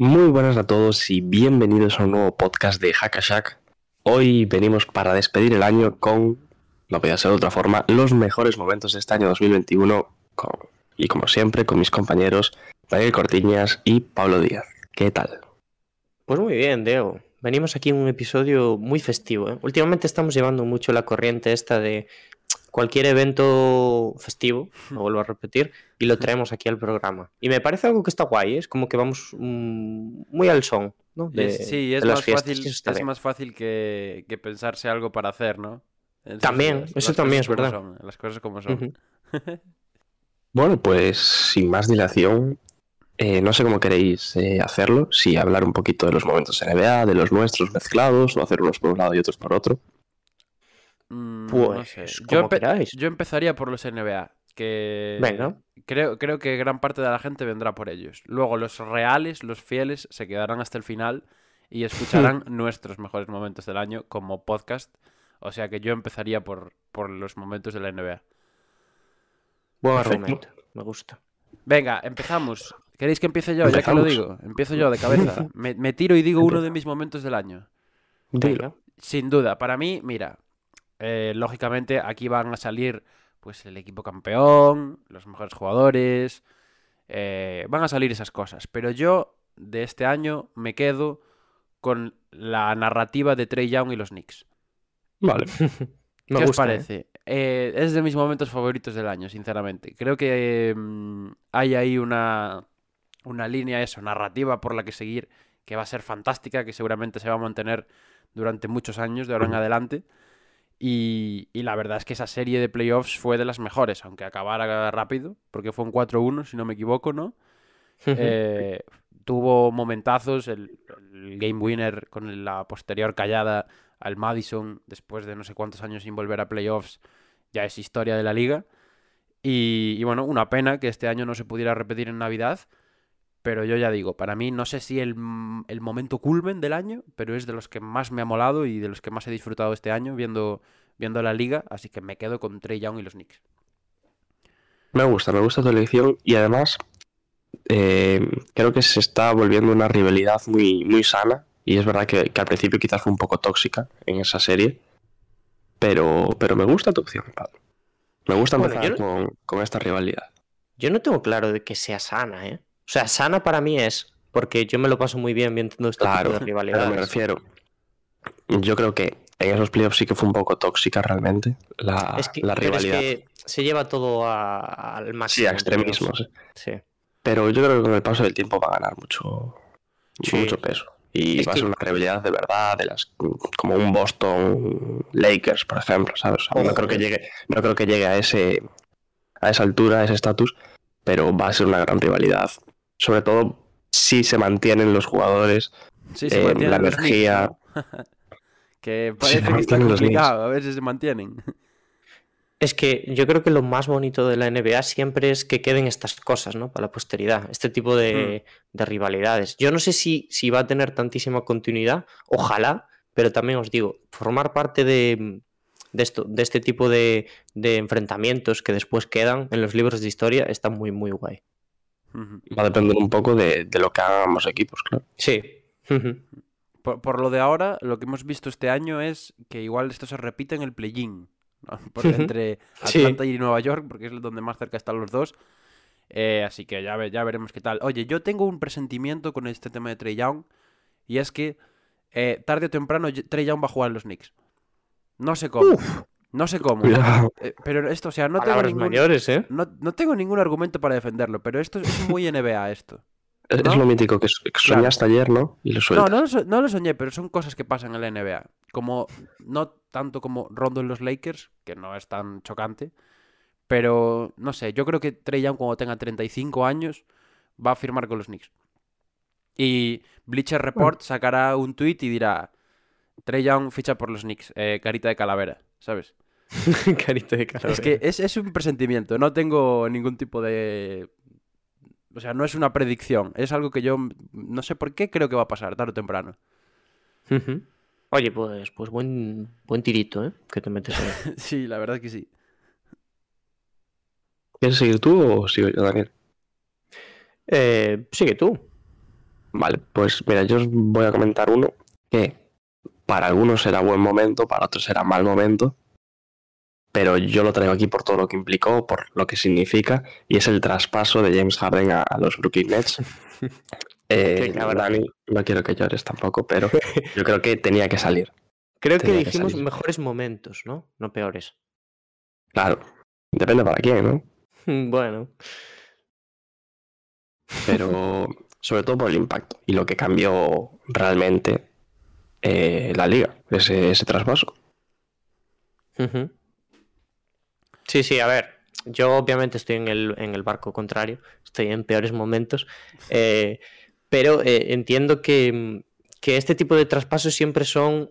Muy buenas a todos y bienvenidos a un nuevo podcast de Hackashack. Hoy venimos para despedir el año con, no podía ser de otra forma, los mejores momentos de este año 2021 con, y como siempre con mis compañeros Daniel Cortiñas y Pablo Díaz. ¿Qué tal? Pues muy bien, Diego. Venimos aquí en un episodio muy festivo. ¿eh? Últimamente estamos llevando mucho la corriente esta de cualquier evento festivo, lo vuelvo a repetir, y lo traemos aquí al programa. Y me parece algo que está guay, ¿eh? es como que vamos mm, muy al son, ¿no? De, sí, es de más fiestas, fácil, es más fácil que, que pensarse algo para hacer, ¿no? Entonces, También, las- eso las también es verdad. son, las cosas como son. Bueno, pues sin más dilación, eh, no sé cómo queréis eh, hacerlo, si hablar un poquito de los momentos NBA, de los nuestros mezclados, o hacer unos por un lado y otros por otro. Mm, no Pues, sé. Yo, empe- queráis. yo empezaría por los NBA, que Venga. creo, creo que gran parte de la gente vendrá por ellos. Luego los reales, los fieles, se quedarán hasta el final y escucharán nuestros mejores momentos del año como podcast. O sea que yo empezaría por, por los momentos de la NBA. Buen Perfecto. argumento, me gusta. Venga, empezamos. ¿Queréis que empiece yo? Ya que lo digo. Empiezo yo de cabeza. Me, me tiro y digo uno de mis momentos del año. Venga. Sin duda, para mí, mira, eh, lógicamente aquí van a salir pues el equipo campeón, los mejores jugadores, eh, van a salir esas cosas. Pero yo de este año me quedo con la narrativa de Trey Young y los Knicks. Vale. Me ¿Qué os gusta, ¿eh? parece? Eh, es de mis momentos favoritos del año, sinceramente. Creo que mm, hay ahí una, una línea, eso, narrativa por la que seguir, que va a ser fantástica, que seguramente se va a mantener durante muchos años de ahora en adelante. Y, y la verdad es que esa serie de playoffs fue de las mejores, aunque acabara rápido, porque fue un 4-1, si no me equivoco, ¿no? Eh, tuvo momentazos, el, el game winner con la posterior callada al Madison después de no sé cuántos años sin volver a playoffs, ya es historia de la liga. Y, y bueno, una pena que este año no se pudiera repetir en Navidad, pero yo ya digo, para mí no sé si el, m- el momento culmen del año, pero es de los que más me ha molado y de los que más he disfrutado este año viendo, viendo la liga, así que me quedo con Trey Young y los Knicks. Me gusta, me gusta tu elección y además eh, creo que se está volviendo una rivalidad muy, muy sana y es verdad que, que al principio quizás fue un poco tóxica en esa serie, pero, pero me gusta tu opción, Pablo. Me gusta Bueno, empezar yo- con, con esta rivalidad. Yo no tengo claro de que sea sana, ¿eh? O sea, sana para mí es, porque yo me lo paso muy bien viendo este Claro, tipo de rivalidades. me refiero. Yo creo que en esos playoffs sí que fue un poco tóxica realmente la, es que, la pero es rivalidad. que se lleva todo a- al máximo. Sí, a extremismos. Sí. Pero yo creo que con el paso del tiempo va a ganar mucho, Sí. mucho peso. Y Es va a ser una rivalidad de verdad, de las como un Boston Lakers, por ejemplo, ¿sabes? O sea, no creo que eh. llegue, no creo que llegue a ese a esa altura, a ese estatus, pero va a ser una gran rivalidad. Sobre todo si se mantienen los jugadores. Sí, se Eh, mantienen la los energía- que se parece que está complicado, a ver si se mantienen. Es que yo creo que lo más bonito de la NBA siempre es que queden estas cosas, ¿no? Para la posteridad, este tipo de, Hmm. de rivalidades. Yo no sé si, si va a tener tantísima continuidad, ojalá, pero también os digo, formar parte de, de esto, de este tipo de, de enfrentamientos que después quedan en los libros de historia está muy, muy guay. Va a depender un poco de, de lo que hagan ambos equipos, claro. Sí. Por, por lo de ahora, lo que hemos visto este año es que igual esto se repite en el play-in. entre Sí. Atlanta y Nueva York, porque es donde más cerca están los dos. Eh, así que ya, ve- ya veremos qué tal. Oye, yo tengo un presentimiento con este tema de Trey Young. Y es que eh, tarde o temprano Trey Young va a jugar en los Knicks. No sé cómo. No sé cómo. Cuidado. Eh, pero esto, o sea, no tengo, ningún, mayores, ¿eh? no, no tengo ningún argumento para defenderlo. Pero esto es muy NBA esto. Es, ¿No? es lo mítico que, s- que Claro. soñaste ayer, ¿no? Y lo No, sueltas. no, lo so- no lo soñé, pero son cosas que pasan en la NBA. Como, no tanto como Rondo en los Lakers, que no es tan chocante, pero no sé, yo creo que Trey Young cuando tenga 35 años va a firmar con los Knicks. Y Bleacher Report sacará un tweet y dirá: Trey Young ficha por los Knicks, eh, carita de calavera, ¿sabes? Carita de calavera. Es que es, es un presentimiento, no tengo ningún tipo de. O sea, no es una predicción, es algo que yo no sé por qué creo que va a pasar tarde o temprano. Oye, pues, pues buen, buen tirito, ¿eh? Que te metes ahí. sí, la verdad que sí. ¿Quieres seguir tú o sigo yo, Daniel? Eh, sigue tú. Vale, pues mira, yo os voy a comentar uno que para algunos será buen momento, para otros será mal momento, pero yo lo traigo aquí por todo lo que implicó, por lo que significa, y es el traspaso de James Harden a, a los Brooklyn Nets. Eh. Dani, no quiero que llores tampoco, pero yo creo que tenía que salir. Creo que Tenía que dijimos mejores momentos, ¿no? No peores. Claro, depende para quién, ¿no? Bueno. Pero sobre todo por el impacto y lo que cambió realmente eh, la liga, ese, ese traspaso. Sí, sí, a ver. Yo obviamente estoy en el, en el barco contrario, estoy en peores momentos, eh, pero eh, entiendo que, que este tipo de traspasos siempre son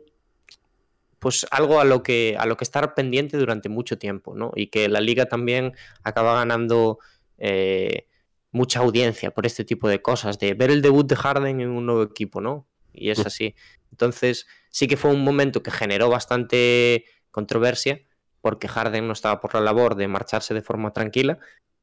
pues algo a lo que a lo que estar pendiente durante mucho tiempo, ¿no? Y que la liga también acaba ganando eh, mucha audiencia por este tipo de cosas, de ver el debut de Harden en un nuevo equipo, ¿no? Y es así. Entonces, sí que fue un momento que generó bastante controversia, porque Harden no estaba por la labor de marcharse de forma tranquila.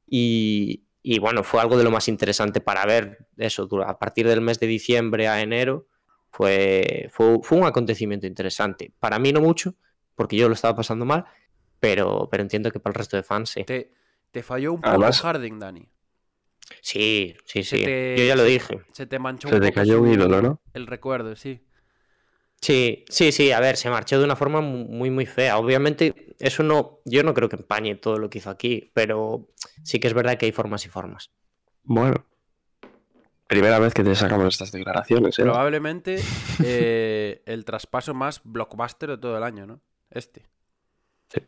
Y, y bueno, fue algo de lo más interesante para ver eso. dura- A partir del mes de diciembre a enero, fue, fue, fue un acontecimiento interesante. Para mí no mucho, porque yo lo estaba pasando mal, pero, pero entiendo que para el resto de fans sí. Te, te falló un poco Además- Harden, Dani. Sí, sí, Se sí. te- Yo ya lo dije. Se te manchó Se un te poco cayó un ídolo, ¿no? El recuerdo, sí. Sí, sí, sí, a ver, se marchó de una forma mu- muy, muy fea. Obviamente, eso no, yo no creo que empañe todo lo que hizo aquí, pero sí que es verdad que hay formas y formas. Bueno, primera vez que te sacamos estas declaraciones, ¿eh? Probablemente eh, el traspaso más blockbuster de todo el año, ¿no? Este. Sí.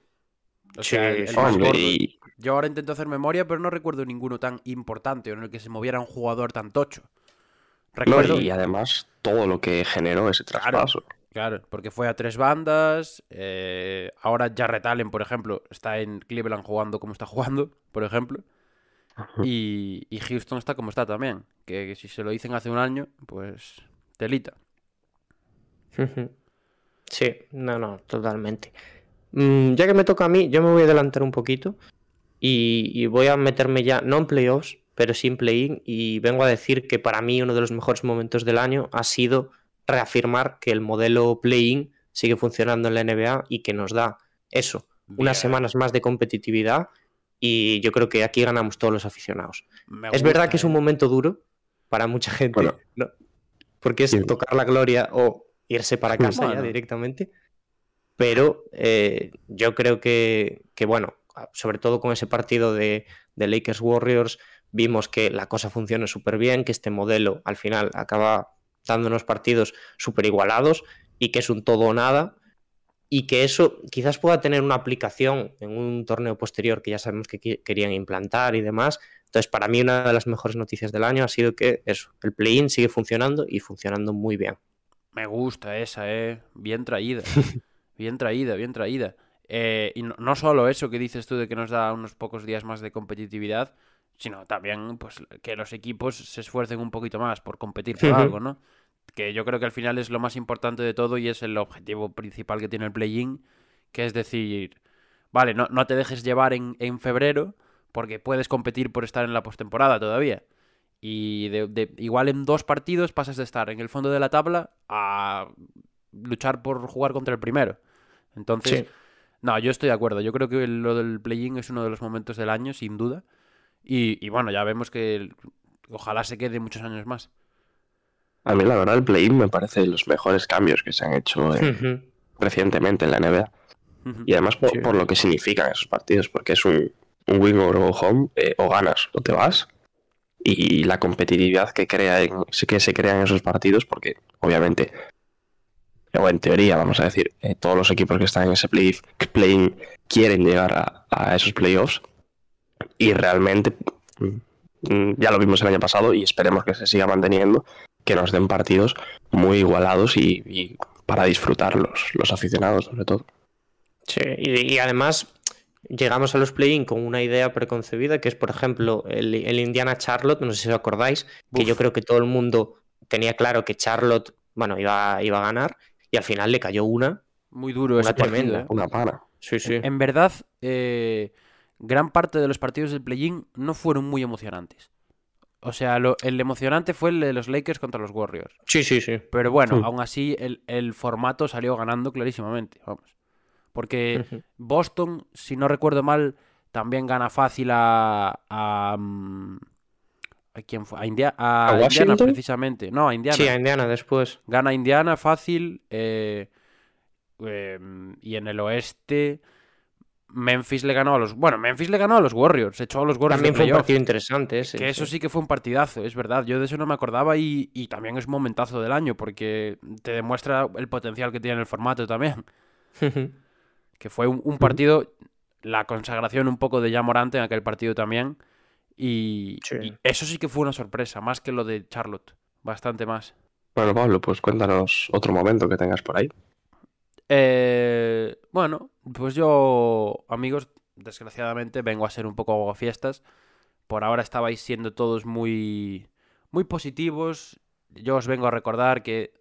O sea, Sí, el, el sí, más Hombre, gordo. y Yo ahora intento hacer memoria, pero no recuerdo ninguno tan importante o en el que se moviera un jugador tan tocho. no, Recuerdo, y además todo lo que generó ese traspaso. claro, porque fue a tres bandas. eh, ahora Jarrett Allen, por ejemplo, está en Cleveland jugando como está jugando, por ejemplo. Y, y Houston está como está también. Que, que si se lo dicen hace un año, pues telita. Sí, no, no, totalmente. Mm, ya que me toca a mí, yo me voy a adelantar un poquito y, y voy a meterme ya, no en playoffs, pero sí en play-in, y vengo a decir que para mí uno de los mejores momentos del año ha sido reafirmar que el modelo play-in sigue funcionando en la NBA y que nos da eso, unas Bien. semanas más de competitividad y yo creo que aquí ganamos todos los aficionados. Me Es verdad gusta, que es un eh. momento duro para mucha gente, Bueno. ¿no? porque es tocar la gloria o irse para casa ya Bueno. directamente. Pero eh, yo creo que, que, bueno, sobre todo con ese partido de, de Lakers Warriors, vimos que la cosa funciona súper bien, que este modelo al final acaba dándonos partidos súper igualados y que es un todo o nada. Y que eso quizás pueda tener una aplicación en un torneo posterior que ya sabemos que querían implantar y demás, entonces, para mí una de las mejores noticias del año ha sido que eso, el play-in sigue funcionando y funcionando muy bien. Me gusta esa, eh. Bien traída. bien traída, bien traída. Eh, y no, no solo eso que dices tú de que nos da unos pocos días más de competitividad, sino también pues que los equipos se esfuercen un poquito más por competir por algo, ¿no? Que yo creo que al final es lo más importante de todo y es el objetivo principal que tiene el play-in, que es decir, vale, no, no te dejes llevar en, en febrero porque puedes competir por estar en la postemporada todavía. Y de, de- igual en dos partidos pasas de estar en el fondo de la tabla a luchar por jugar contra el primero. Entonces, Sí. No, yo estoy de acuerdo. Yo creo que lo del play-in es uno de los momentos del año, sin duda. Y, y bueno, ya vemos que el- ojalá se quede muchos años más. A mí, la verdad, el play-in me parece de los mejores cambios que se han hecho eh, recientemente en la NBA. Y además por, Sí. por lo que significan esos partidos, porque es un, un win or go home, eh, o ganas o te vas. Y la competitividad que, crea en- que se crea en esos partidos, porque obviamente, o en teoría, vamos a decir, eh, todos los equipos que están en ese play- play-in quieren llegar a, a esos playoffs. Y realmente, mm, mm, ya lo vimos el año pasado y esperemos que se siga manteniendo, que nos den partidos muy igualados y, y para disfrutar los, los aficionados, sobre todo. Sí, y, y además llegamos a los play-in con una idea preconcebida, que es, por ejemplo, el, el Indiana Charlotte, no sé si os acordáis, que yo creo que todo el mundo tenía claro que Charlotte, bueno, iba, iba a ganar, y al final le cayó una, Muy duro una partido, tremenda. ¿eh? Una pana. Sí, sí. En verdad, eh, gran parte de los partidos del play-in no fueron muy emocionantes. O sea, lo- el emocionante fue el de los Lakers contra los Warriors. Sí, sí, sí. Pero bueno, Sí. aún así el, el formato salió ganando clarísimamente, vamos. Porque. Boston, si no recuerdo mal, también gana fácil a... a, mm, ¿a quién fue? A, India- a ¿A Indiana, precisamente. No, a Indiana. Sí, a Indiana después. Gana Indiana fácil. eh, eh, y en el oeste, Memphis le ganó a los. Bueno, Memphis le ganó a los Warriors. Echó a los Warriors También de fue un partido interesante ese. Que eso sí que fue un partidazo, es verdad. Yo de eso no me acordaba y, y también es un momentazo del año porque te demuestra el potencial que tiene el formato también. Que fue un, un partido, la consagración un poco de ya Morante en aquel partido también. Y, Sí. y eso sí que fue una sorpresa, más que lo de Charlotte. Bastante más. Bueno, Pablo, pues cuéntanos otro momento que tengas por ahí. Eh, bueno, pues yo, amigos, desgraciadamente vengo a ser un poco fiestas. Por ahora estabais siendo todos muy, muy positivos. Yo os vengo a recordar que,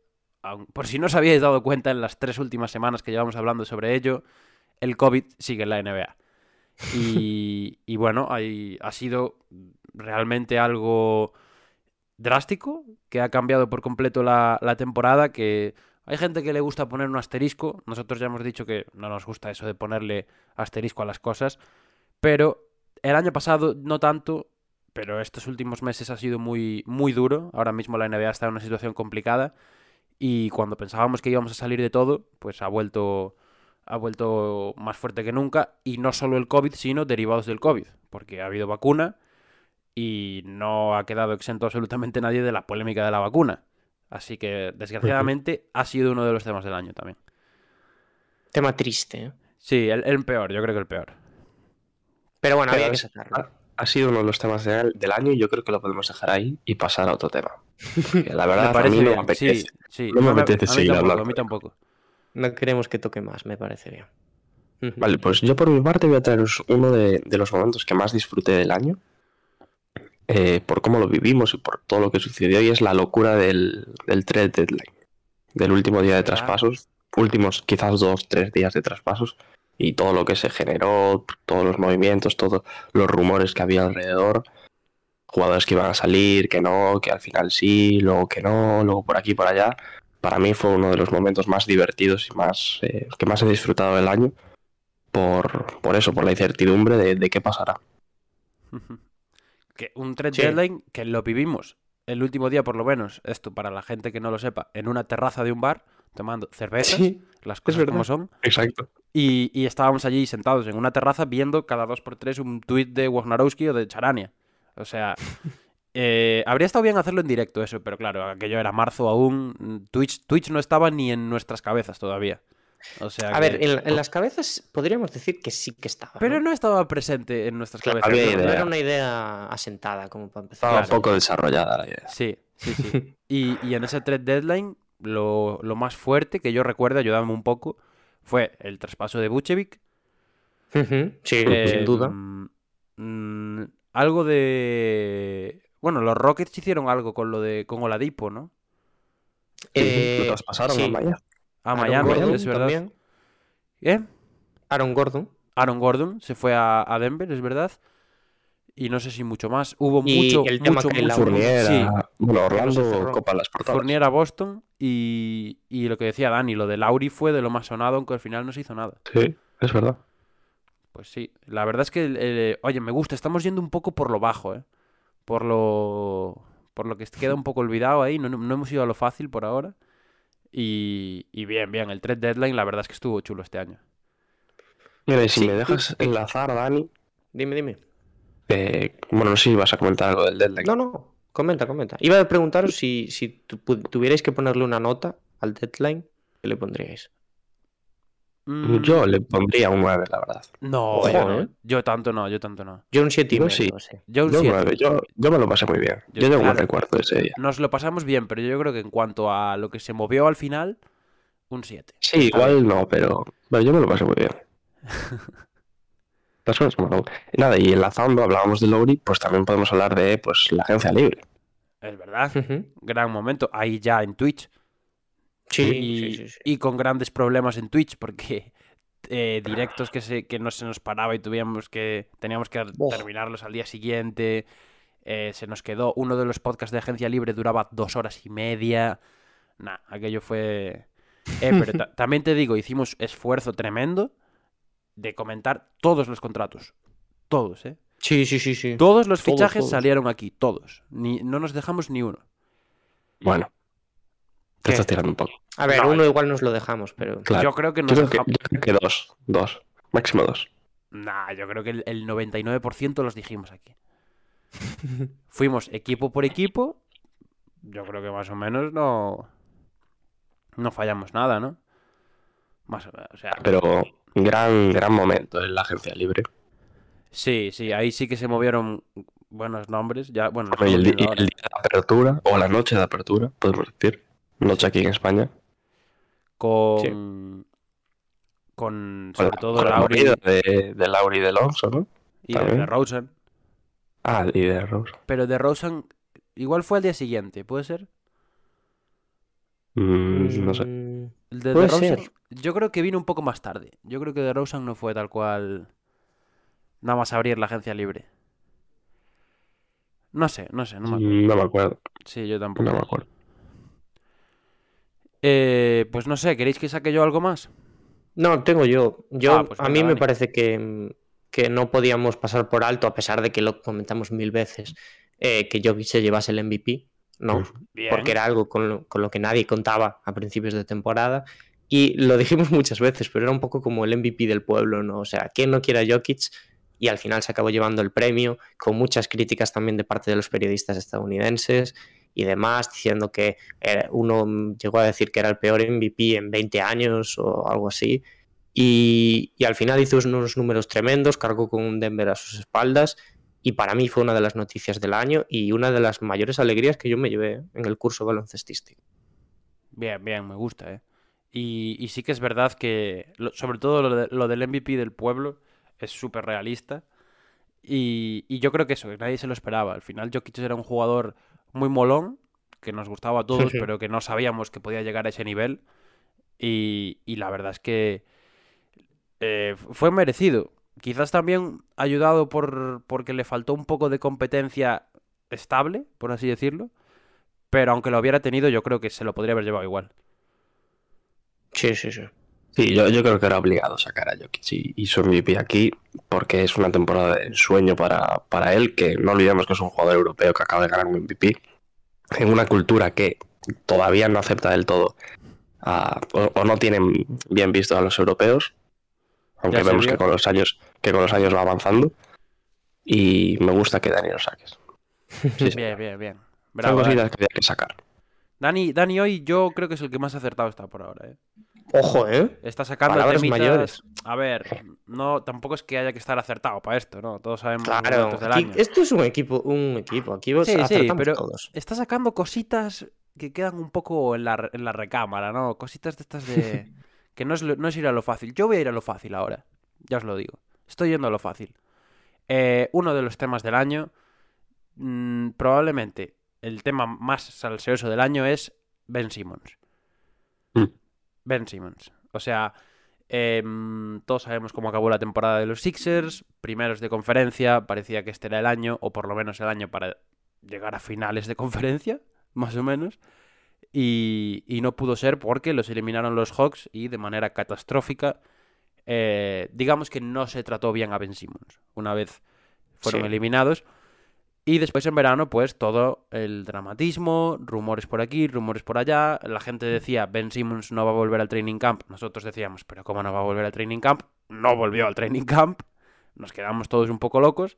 aun- por si no os habíais dado cuenta en las tres últimas semanas que llevamos hablando sobre ello, el COVID sigue en la NBA. Y, bueno, ha sido realmente algo drástico que ha cambiado por completo la, la temporada, que hay gente que le gusta poner un asterisco, nosotros ya hemos dicho que no nos gusta eso de ponerle asterisco a las cosas, pero el año pasado no tanto, pero estos últimos meses ha sido muy, muy duro, ahora mismo la NBA está en una situación complicada y cuando pensábamos que íbamos a salir de todo, pues ha vuelto, ha vuelto más fuerte que nunca y no solo el COVID, sino derivados del COVID, porque ha habido vacuna y no ha quedado exento absolutamente nadie de la polémica de la vacuna. Así que, desgraciadamente, ha sido uno de los temas del año también. Tema triste. ¿eh? Sí, el, el peor, yo creo que el peor. Pero bueno, Pero había que sacarlo. ha, sido uno de los temas de- del año y yo creo que lo podemos dejar ahí y pasar a otro tema. La verdad, Me a parece mí no me apetece. sí, sí. No me a mí- apetece a mí seguir tampoco, hablando a mí tampoco. No queremos que toque más, me parece bien. Ujú. Vale, pues yo por mi parte voy a traeros uno de, de los momentos que más disfruté del año. eh, por cómo lo vivimos y por todo lo que sucedió. Y es la locura del, del trade deadline. Del último día de ¿Verdad? traspasos. Últimos quizás dos, tres días de traspasos. Y todo lo que se generó, todos los movimientos, todos los rumores que había alrededor. Jugadores que iban a salir, que no, que al final sí, luego que no, luego por aquí, por allá. Para mí fue uno de los momentos más divertidos y más eh, que más he disfrutado del año por, por eso, por la incertidumbre de, de qué pasará. Que un trade Sí. deadline que lo vivimos el último día, por lo menos, esto para la gente que no lo sepa, en una terraza de un bar, tomando cervezas, Sí, las cosas como son. Exacto. Y, y estábamos allí sentados en una terraza viendo cada dos por tres un tuit de Wojnarowski o de Charania. O sea, eh, habría estado bien hacerlo en directo eso, pero claro, aquello era marzo aún. mm, Twitch, Twitch no estaba ni en nuestras cabezas todavía. O sea, A ver, en, en las cabezas podríamos decir que sí que estaba. Pero no estaba presente en nuestras Claro, cabezas. había ¿no? no idea. era una idea asentada como para empezar. Estaba Claro. un poco desarrollada la idea. Sí, sí, sí. Y, y en ese trade deadline, lo, lo más fuerte que yo recuerdo, ayudadme un poco, fue el traspaso de Buchevic. Sí, eh, sin duda. mm, mm, algo de. Bueno, los Rockets hicieron algo con lo de con Oladipo, ¿no? Eh, lo traspasaron sí. a Miami. A Aaron Miami, Gordon es verdad. también. ¿Eh? Aaron Gordon. Aaron Gordon se fue a, a Denver, es verdad. Y no sé si mucho más. Hubo Y mucho, el tema mucho, que mucho. la- Fournier, Sí, bueno, Orlando copa las portadas. Fournier a Boston y, y lo que decía Dani, lo de Lauri fue de lo más sonado, aunque al final no se hizo nada. Sí, es verdad. Pues sí, la verdad es que, oye, me gusta, estamos yendo un poco por lo bajo, ¿eh? Por lo, por lo que queda un poco olvidado ahí, no, no hemos ido a lo fácil por ahora. Y, y bien, bien, el trade deadline la verdad es que estuvo chulo este año. Mira, y si Sí, me dejas enlazar, Dani, Dime, dime. eh, bueno, no sé si vas a comentar algo del deadline. No, no, comenta, comenta. Iba a preguntaros si, si tu- tuvierais que ponerle una nota al deadline, ¿qué le pondríais? Mm, Yo le pondría un 9, la verdad. No, Ojo, yo, no. ¿eh? yo tanto no, yo tanto no. Yo un 7 y medio, sí. sí. Yo un Yo, un 7. 9. Yo, yo me lo pasé muy bien. Yo- Yo, tengo un claro. recuerdo de ese día. Nos lo pasamos bien, pero yo creo que en cuanto a lo que se movió al final, un 7. Sí, igual no, pero bueno, yo me lo pasé muy bien. Las cosas como Nada, y enlazando, hablábamos de Lowry, pues también podemos hablar de pues la agencia libre. Es verdad. Gran momento. Ahí ya en Twitch. Sí, y, sí, sí, sí. y con grandes problemas en Twitch porque eh, directos que, se, que no se nos paraba y tuvimos que, teníamos que terminarlos al día siguiente. Eh, se nos quedó uno de los podcasts de Agencia Libre duraba dos horas y media. Nah, aquello fue... Eh, pero ta- también te digo, hicimos esfuerzo tremendo de comentar todos los contratos. Todos, ¿eh? Sí, sí, sí, sí. Todos los Todos, fichajes todos. salieron aquí, todos. Ni, no nos dejamos ni uno. Bueno, te ¿Qué? estás tirando un poco. A ver, No, uno igual nos lo dejamos, pero... Claro. Yo creo que Yo nos que, dejamos... yo creo que dos, dos, máximo dos. Nah, yo creo que el, el 99% los dijimos aquí. Fuimos equipo por equipo. Yo creo que más o menos no. No fallamos nada, ¿no? Más o menos. O sea, Pero gran, gran momento en la agencia libre. sí, sí, ahí sí que se movieron buenos nombres. Ya, bueno, el, el día de apertura, o la noche de apertura, podemos decir. Noche aquí en España. con. Con Con sobre la- todo con la Lauri movida de, de Lauri y de Alonso, ¿no? y de, también. de Rosen. Ah, y de Rose. Pero de Rosen igual fue al día siguiente, ¿puede ser? Mm, no sé. El de DeRozan, ser. yo creo que vino un poco más tarde. Yo creo que DeRozan no fue tal cual nada más abrir la agencia libre. No sé, no sé, no me acuerdo. Mm, No me acuerdo. Sí, yo tampoco. No me acuerdo. Eh, pues no sé, ¿queréis que saque yo algo más? No, tengo yo. Yo Ah, pues a mí me parece que, que no podíamos pasar por alto, a pesar de que lo comentamos mil veces, eh, que Jokic se llevase el MVP. No. Bien. porque era algo con lo, con lo que nadie contaba a principios de temporada. Y lo dijimos muchas veces, pero era un poco como el MVP del pueblo, ¿no? O sea, ¿quién no quiere a Jokic? Y al final se acabó llevando el premio, con muchas críticas también de parte de los periodistas estadounidenses y demás, diciendo que eh, uno llegó a decir que era el peor MVP en 20 años o algo así. Y, y al final hizo unos números tremendos, cargó con un Denver a sus espaldas y para mí fue una de las noticias del año y una de las mayores alegrías que yo me llevé en el curso baloncestístico. Bien, bien, me gusta, ¿eh? Y, y sí que es verdad que, sobre todo lo del MVP del pueblo, es súper realista. Y, y yo creo que eso, que nadie se lo esperaba. Al final Jokic era un jugador muy molón, que nos gustaba a todos, pero que no sabíamos que podía llegar a ese nivel. Y, y la verdad es que eh, fue merecido. Quizás también ayudado por porque le faltó un poco de competencia estable, por así decirlo. Pero aunque lo hubiera tenido, yo creo que se lo podría haber llevado igual. Sí, sí, sí. Sí, yo, yo creo que era obligado sacar a Jokic y, y su MVP aquí porque es una temporada de ensueño para, para él, que no olvidemos que es un jugador europeo que acaba de ganar un MVP en una cultura que todavía no acepta del todo a- o, o no tienen bien visto a los europeos, aunque vemos que con los años que con los años va avanzando y me gusta que Dani lo saques. Sí. Bien, bien, bien. Son Bravo, cositas que había que sacar. Dani, Dani hoy yo creo que es el que más acertado está por ahora, ¿eh? Ojo, ¿eh? Está sacando Palabras temitas- mayores. A ver, no, tampoco es que haya que estar acertado para esto, ¿no? Todos sabemos Claro, del aquí- año. esto es un equipo, un equipo. Aquí Sí, sí, acertamos pero todos. está sacando cositas que quedan un poco en la, en la recámara, ¿no? Cositas de estas de... que no es, no es ir a lo fácil. Yo voy a ir a lo fácil ahora, ya os lo digo. Estoy yendo a lo fácil. Eh, uno de los temas del año, mm, probablemente el tema más salseoso del año es Ben Simmons. Ben Simmons. O sea, em, todos sabemos cómo acabó la temporada de los Sixers, primeros de conferencia, parecía que este era el año, o por lo menos el año para llegar a finales de conferencia, más o menos. Y, y no pudo ser porque los eliminaron los Hawks y de manera catastrófica. eh, digamos que no se trató bien a Ben Simmons una vez fueron Sí. eliminados. Y después en verano, pues todo el dramatismo, rumores por aquí, rumores por allá. La gente decía, Ben Simmons no va a volver al training camp. Nosotros decíamos, pero ¿cómo no va a volver al training camp? No volvió al training camp. Nos quedamos todos un poco locos.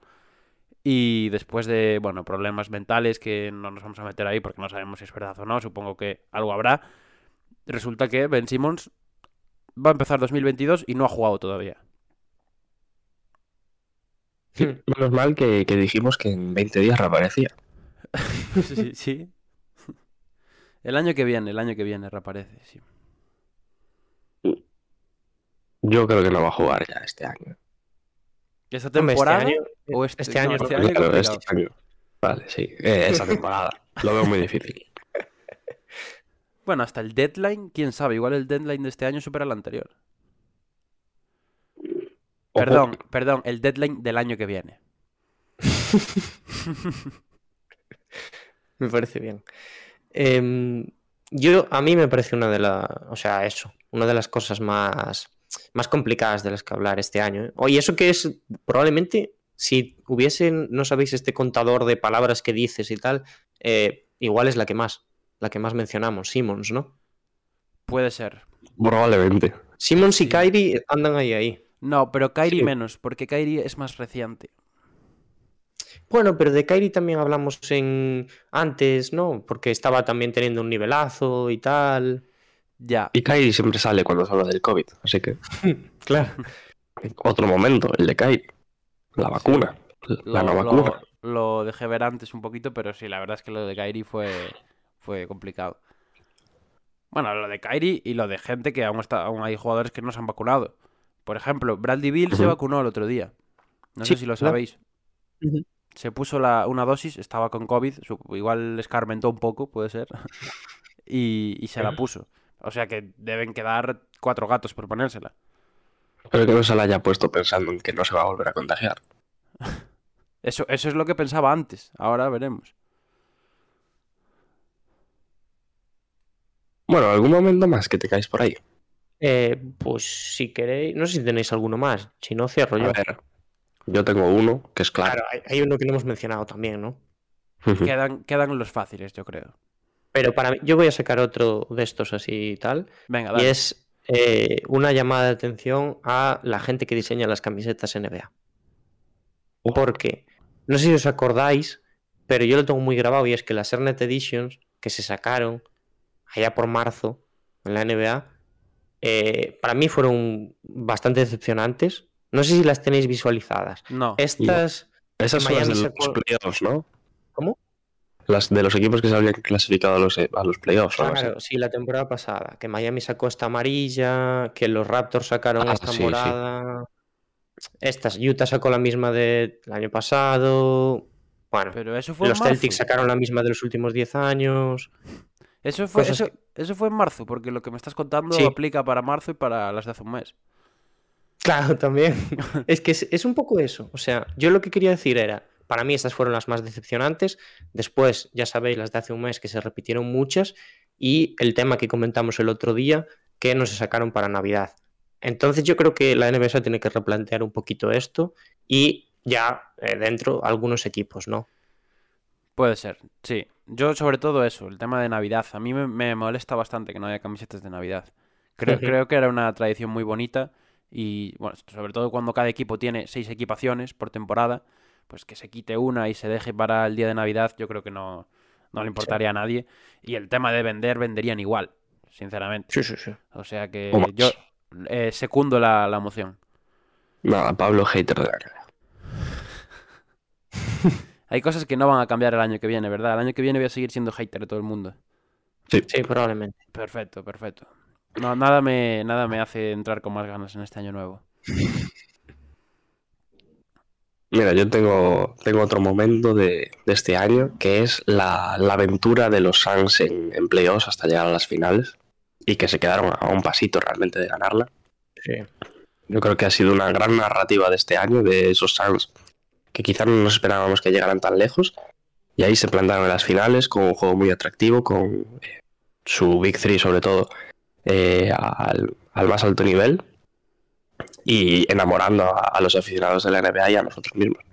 Y después de, bueno, problemas mentales que no nos vamos a meter ahí porque no sabemos si es verdad o no, supongo que algo habrá. Resulta que Ben Simmons va a empezar 2022 y no ha jugado todavía. Menos mal que, que dijimos que en 20 días reaparecía. sí, sí. El año que viene, el año que viene reaparece, sí. Yo creo que no va a jugar ya este año. ¿Esta este temporada? año- o este, este año no, este año Claro, complicado. este año. Vale, sí. Eh, esa temporada. Lo veo muy difícil. Bueno, hasta el deadline, quién sabe, igual el deadline de este año supera el anterior. Ojo. Perdón, perdón, el deadline del año que viene. Me parece bien. Em, yo, a mí me parece una de las, o sea, eso, una de las cosas más, más complicadas de las que hablar este año. ¿eh? Oye, eso que es, probablemente, si hubiesen, no sabéis, este contador de palabras que dices y tal, eh, igual es la que más, la que más mencionamos, Simmons, ¿no? Puede ser. Probablemente. Simmons y. Kyrie andan ahí, ahí. No, pero Sí. menos, porque Kyrie es más reciente. Bueno, pero de Kyrie también hablamos en antes, ¿no? Porque estaba también teniendo un nivelazo y tal. Ya, Y Kyrie siempre sale cuando se habla del COVID. Así que Claro. otro momento, el de Kyrie. La vacuna. La lo, no lo- vacuna. lo dejé ver antes un poquito, pero sí, la verdad es que lo de Kyrie fue, fue complicado. Bueno, lo de Kyrie y lo de gente que aún, está, aún hay jugadores que no se han vacunado. Por ejemplo, Bradley Bill se vacunó el otro día. No Sí, sé si lo sabéis. Se puso la, una dosis, estaba con COVID, su- igual escarmentó un poco, puede ser, y, y se la puso. O sea que deben quedar cuatro gatos por ponérsela. Pero que no se la haya puesto pensando en que no se va a volver a contagiar. Eso, eso es lo que pensaba antes, ahora veremos. Bueno, algún momento más que te caes por ahí. Eh, pues si queréis, no sé si tenéis alguno más, si no cierro A yo. ver, yo tengo uno que es claro. Claro, hay, hay uno que no hemos mencionado también, ¿no? Quedan, quedan los fáciles, yo creo. Pero para mí, yo voy a sacar otro de estos así y tal, Venga, y es eh, una llamada de atención a la gente que diseña las camisetas NBA. Porque, no sé si os acordáis, pero yo lo tengo muy grabado y es que las Ernet Editions que se sacaron allá por marzo en la NBA, eh, para mí fueron bastante decepcionantes. No sé si las tenéis visualizadas. No, Estas, Esas son las de los sacó- playoffs, ¿no? ¿Cómo? Las de los equipos que se habían clasificado a los, a los playoffs. Claro, sí, la temporada pasada, que Miami sacó esta amarilla, que los Raptors sacaron Ah, esta sí, sí. morada. Estas, Utah sacó la misma del año pasado. Bueno, pero eso fue los. Celtics sacaron la misma de los últimos 10 años. Eso fue, eso, eso fue en marzo, porque lo que me estás contando Sí. aplica para marzo y para las de hace un mes. Claro, también. es que es, es un poco eso. O sea, yo lo que quería decir era, para mí estas fueron las más decepcionantes. Después, ya sabéis, las de hace un mes que se repitieron muchas. Y el tema que comentamos el otro día, que no se sacaron para Navidad. Entonces yo creo que la NBA tiene que replantear un poquito esto y ya eh, dentro algunos equipos, ¿no? Puede ser, sí. Yo sobre todo eso, el tema de Navidad. A mí me, me molesta bastante que no haya camisetas de Navidad. Creo, que era una tradición muy bonita y, bueno, sobre todo cuando cada equipo tiene seis equipaciones por temporada, pues que se quite una y se deje para el día de Navidad, yo creo que no, no le importaría a nadie. Y el tema de vender, venderían igual, sinceramente. Sí, sí, sí. O sea que O yo eh, secundo la, la moción. Nada, Pablo hater de la NBA. Hay cosas que no van a cambiar el año que viene, ¿verdad? El año que viene voy a seguir siendo hater de todo el mundo. Sí. Sí, probablemente. Perfecto, perfecto. No, nada me, nada me hace entrar con más ganas en este año nuevo. Mira, yo tengo, tengo otro momento de, de este año que es la, la aventura de los Suns en, en playoffs hasta llegar a las finales y que se quedaron a un pasito realmente de ganarla. Sí. Yo creo que ha sido una gran narrativa de este año de esos Suns que quizás no nos esperábamos que llegaran tan lejos y ahí se plantaron en las finales con un juego muy atractivo, con eh, su Big Three sobre todo eh, al, al más alto nivel y enamorando a, a los aficionados de la NBA y a nosotros mismos.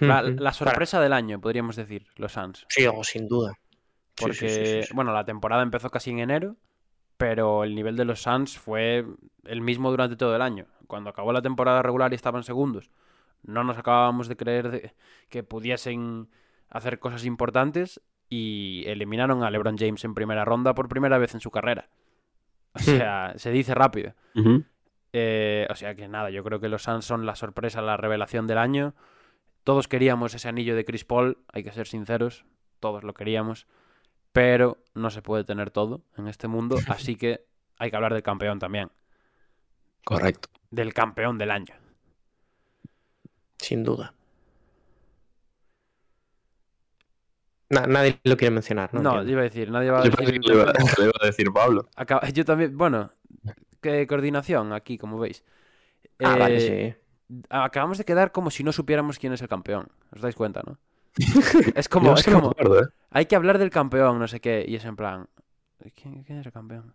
La, sorpresa del año, podríamos decir, los Suns. Sí, o sin duda. Sí, Porque, sí, sí, sí, sí. bueno, la temporada empezó casi en enero, pero el nivel de los Suns fue el mismo durante todo el año. Cuando acabó la temporada regular y estaban segundos, no nos acabábamos de creer de- que pudiesen hacer cosas importantes y eliminaron a LeBron James en primera ronda por primera vez en su carrera. O sea, se dice rápido. Eh, o sea que nada, yo creo que los Suns son la sorpresa, la revelación del año. Todos queríamos ese anillo de Chris Paul, hay que ser sinceros, todos lo queríamos, pero no se puede tener todo en este mundo, así que hay que hablar del campeón también, Correcto. del campeón del año. Sin duda. Na- nadie lo quiere mencionar, ¿no? No, Entiendo. iba a decir, nadie va a Yo decir... que lo iba, lo iba a decir Pablo. Yo también, bueno, qué coordinación aquí, como veis. Ah, vale, Eh, sí. Acabamos de quedar como si no supiéramos quién es el campeón. ¿Os dais cuenta, no? Es como, Yo es que acuerdo, ¿eh? hay que hablar del campeón, no sé qué, y es en plan, ¿quién, quién es el campeón?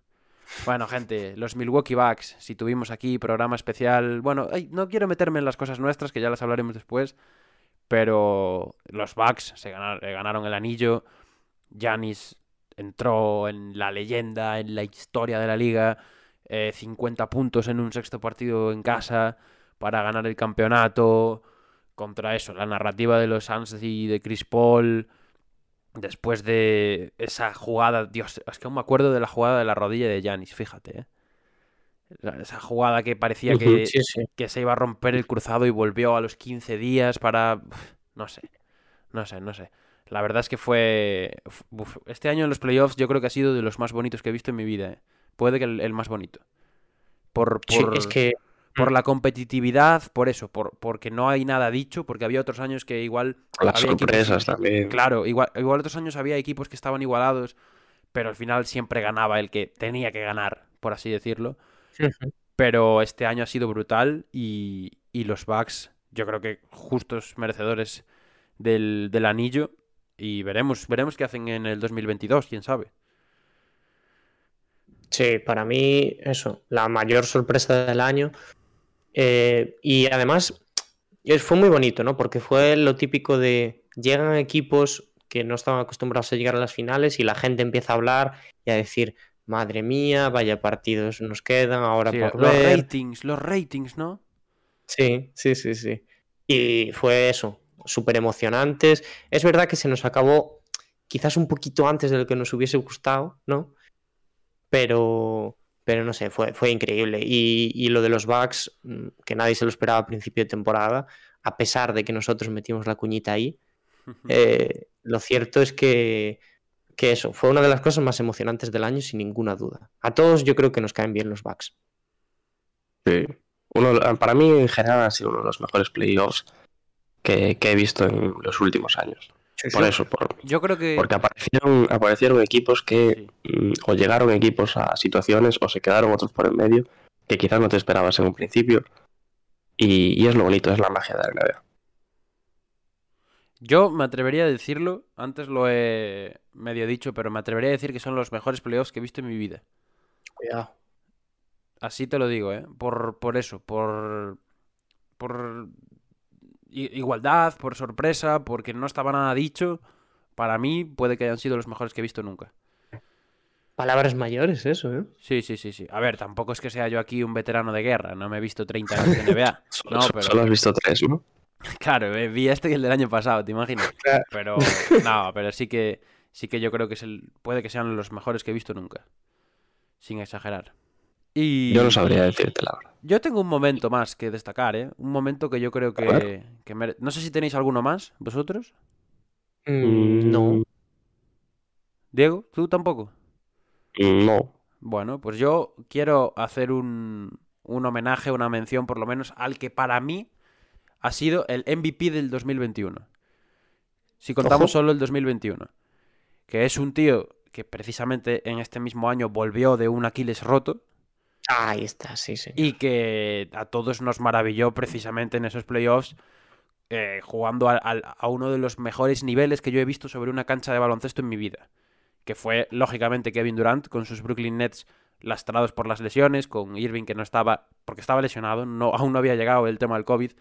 Bueno, gente, los Milwaukee Bucks, si tuvimos aquí programa especial, bueno, ay, no quiero meterme en las cosas nuestras, que ya las hablaremos después, pero los Bucks se ganaron, ganaron el anillo, Giannis entró en la leyenda, en la historia de la liga, eh, 50 puntos en un sexto partido en casa para ganar el campeonato, contra eso, la narrativa de los Suns y de Chris Paul, después de esa jugada, Dios, es que aún me acuerdo de la jugada de la rodilla de Giannis, fíjate, ¿eh? Esa jugada que parecía que, Sí, sí. que se iba a romper el cruzado y volvió a los 15 días para... No sé, no sé, no sé. La verdad es que fue... uf, este año en los playoffs yo creo que ha sido de los más bonitos que he visto en mi vida. ¿eh? Puede que el, el más bonito. Por, Sí, por, es que por la competitividad, por eso, por, porque no hay nada dicho, porque había otros años que igual... Las había equipos- sorpresas también. Claro, igual, igual otros años había equipos que estaban igualados, pero al final siempre ganaba el que tenía que ganar, por así decirlo. Pero este año ha sido brutal y, y los Bucks, yo creo que justos merecedores del, del anillo. Y veremos, veremos qué hacen en el 2022, quién sabe. Sí, para mí, eso, la mayor sorpresa del año. Eh, y además, fue muy bonito, ¿no? Porque fue lo típico de llegan equipos que no estaban acostumbrados a llegar a las finales y la gente empieza a hablar y a decir, madre mía, vaya partidos nos quedan ahora Sí, por los ver. ratings, los ratings, ¿no? Sí, sí, sí, sí. Y fue eso, súper emocionantes. Es verdad que se nos acabó quizás un poquito antes de lo que nos hubiese gustado, ¿no? Pero, pero no sé, fue, fue increíble. Y, y lo de los Bucks, mm, que nadie se lo esperaba a principio de temporada, a pesar de que nosotros metimos la cuñita ahí, eh, lo cierto es que, que eso, fue una de las cosas más emocionantes del año, sin ninguna duda. A todos yo creo que nos caen bien los Bucks. Sí. Uno, para mí, en general, ha sido uno de los mejores playoffs que, que he visto en los últimos años. Por eso, por- Yo creo que... porque aparecieron, aparecieron equipos que Sí. mm, o llegaron equipos a situaciones o se quedaron otros por en medio que quizás no te esperabas en un principio. Y, y es lo bonito, es la magia de la NBA. Yo me atrevería a decirlo, antes lo he medio dicho, pero me atrevería a decir que son los mejores playoffs que he visto en mi vida. Cuidado. Así te lo digo, ¿eh? Por, por eso, por, por igualdad, por sorpresa, porque no estaba nada dicho. Para mí puede que hayan sido los mejores que he visto nunca. Palabras mayores, eso, ¿eh? Sí, sí, sí, sí. A ver, tampoco es que sea yo aquí un veterano de guerra, no me he visto 30 años de NBA. Solo, No, pero- solo has visto tres, ¿no? Claro, eh, vi este y el del año pasado, ¿te imaginas? Claro. Pero no, pero sí que sí que yo creo que es el puede que sean los mejores que he visto nunca. Sin exagerar. Y Yo no sabría decirte la verdad. Yo tengo un momento más que destacar, ¿eh? Un momento que yo creo que, que mere- No sé si tenéis alguno más, vosotros. Mm, no. Diego, ¿tú tampoco? No. Bueno, pues yo quiero hacer un, un homenaje, una mención por lo menos al que para mí ha sido el MVP del 2021. Si contamos Ojo. solo el 2021. Que es un tío que precisamente en este mismo año volvió de un Aquiles roto Ahí está, sí, sí. y que a todos nos maravilló precisamente en esos playoffs eh, jugando a uno de los mejores niveles que yo he visto sobre una cancha de baloncesto en mi vida. Que fue, lógicamente, Kevin Durant con sus Brooklyn Nets lastrados por las lesiones, con Irving que no estaba, porque estaba lesionado, no, aún no había llegado el tema del COVID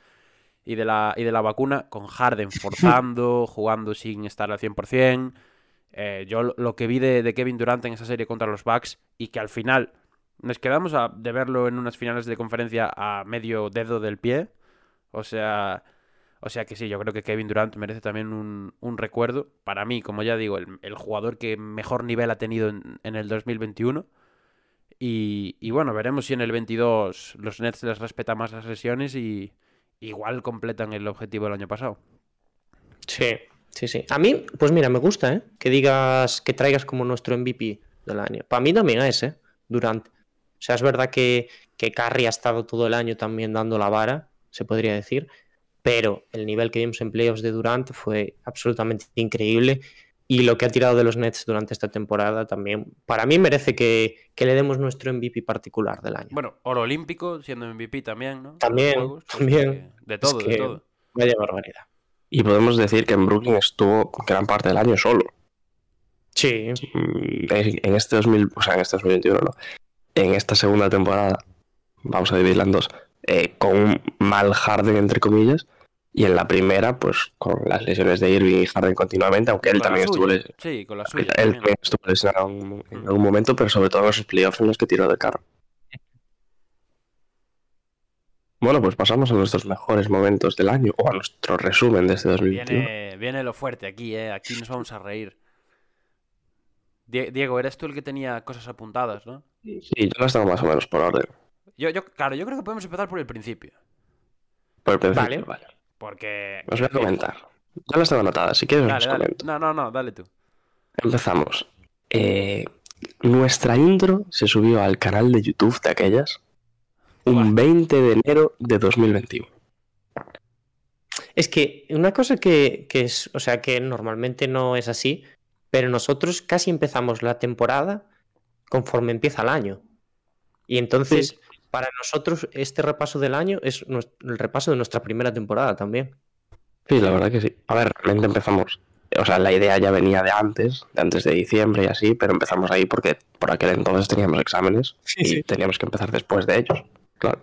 y de la, y de la vacuna, con Harden forzando, jugando sin estar al 100%. Eh, yo lo, lo que vi de, de Kevin Durant en esa serie contra los Bucks y que al final nos quedamos de verlo en unas finales de conferencia a medio dedo del pie. O sea, o sea que sí, yo creo que Kevin Durant merece también un, un recuerdo. Para mí, como ya digo, el, jugador que mejor nivel ha tenido en, en el 2021. Y, y bueno, veremos si en el 22 los Nets les respetan más las lesiones y igual completan el objetivo del año pasado. Sí, sí, sí. A mí, pues mira, me gusta, ¿eh? Que digas, que traigas como nuestro MVP del año. Para mí también es, ¿eh? Durante. O sea, es verdad que, que Curry ha estado todo el año también dando la vara, se podría decir, pero el nivel que vimos en playoffs de Durant fue absolutamente increíble y lo que ha tirado de los Nets durante esta temporada también, para mí merece que, que le demos nuestro MVP particular del año. Bueno, oro olímpico, siendo MVP también, ¿no? También, Juegos, también. que- De todo, Es de todo. Vaya barbaridad. Y podemos decir que en Brooklyn estuvo gran parte del año solo. Sí, En en este 2000, o sea, en este 2021 no. En esta segunda temporada, vamos a dividirla en dos, eh, con un mal Harden, entre comillas, y en la primera, pues con las lesiones de Irving y Harden continuamente, aunque él también estuvo, suya. les- Sí, con la él suya. él también. también estuvo lesionado en, en algún momento, pero sobre todo en esos playoffs en los que tiró de carro. Bueno, pues pasamos a nuestros mejores momentos del año, o a nuestro resumen de este 2021. Viene, viene lo fuerte aquí, ¿eh? Aquí nos vamos a reír. Die- Diego, eres tú el que tenía cosas apuntadas, ¿no? Sí, yo las tengo más o menos por orden. Yo, yo, claro, yo creo que podemos empezar por el principio. Por el principio, Vale. vale. Porque. Os voy a comentar. Ya las tengo anotadas, si quieres os Dale, comento. No, no, no, dale tú. Empezamos. Eh, nuestra intro se subió al canal de YouTube de aquellas un 20 de enero de 2021. Es que una cosa que, que es, o sea, que normalmente no es así, pero nosotros casi empezamos la temporada conforme empieza el año. Y entonces, para nosotros, este repaso del año es el repaso de nuestra primera temporada también. Sí, la verdad que sí. A ver, realmente empezamos. O sea, la idea ya venía de antes, de antes de diciembre y así, pero empezamos ahí porque por aquel entonces teníamos exámenes y sí. teníamos que empezar después de ellos. Claro.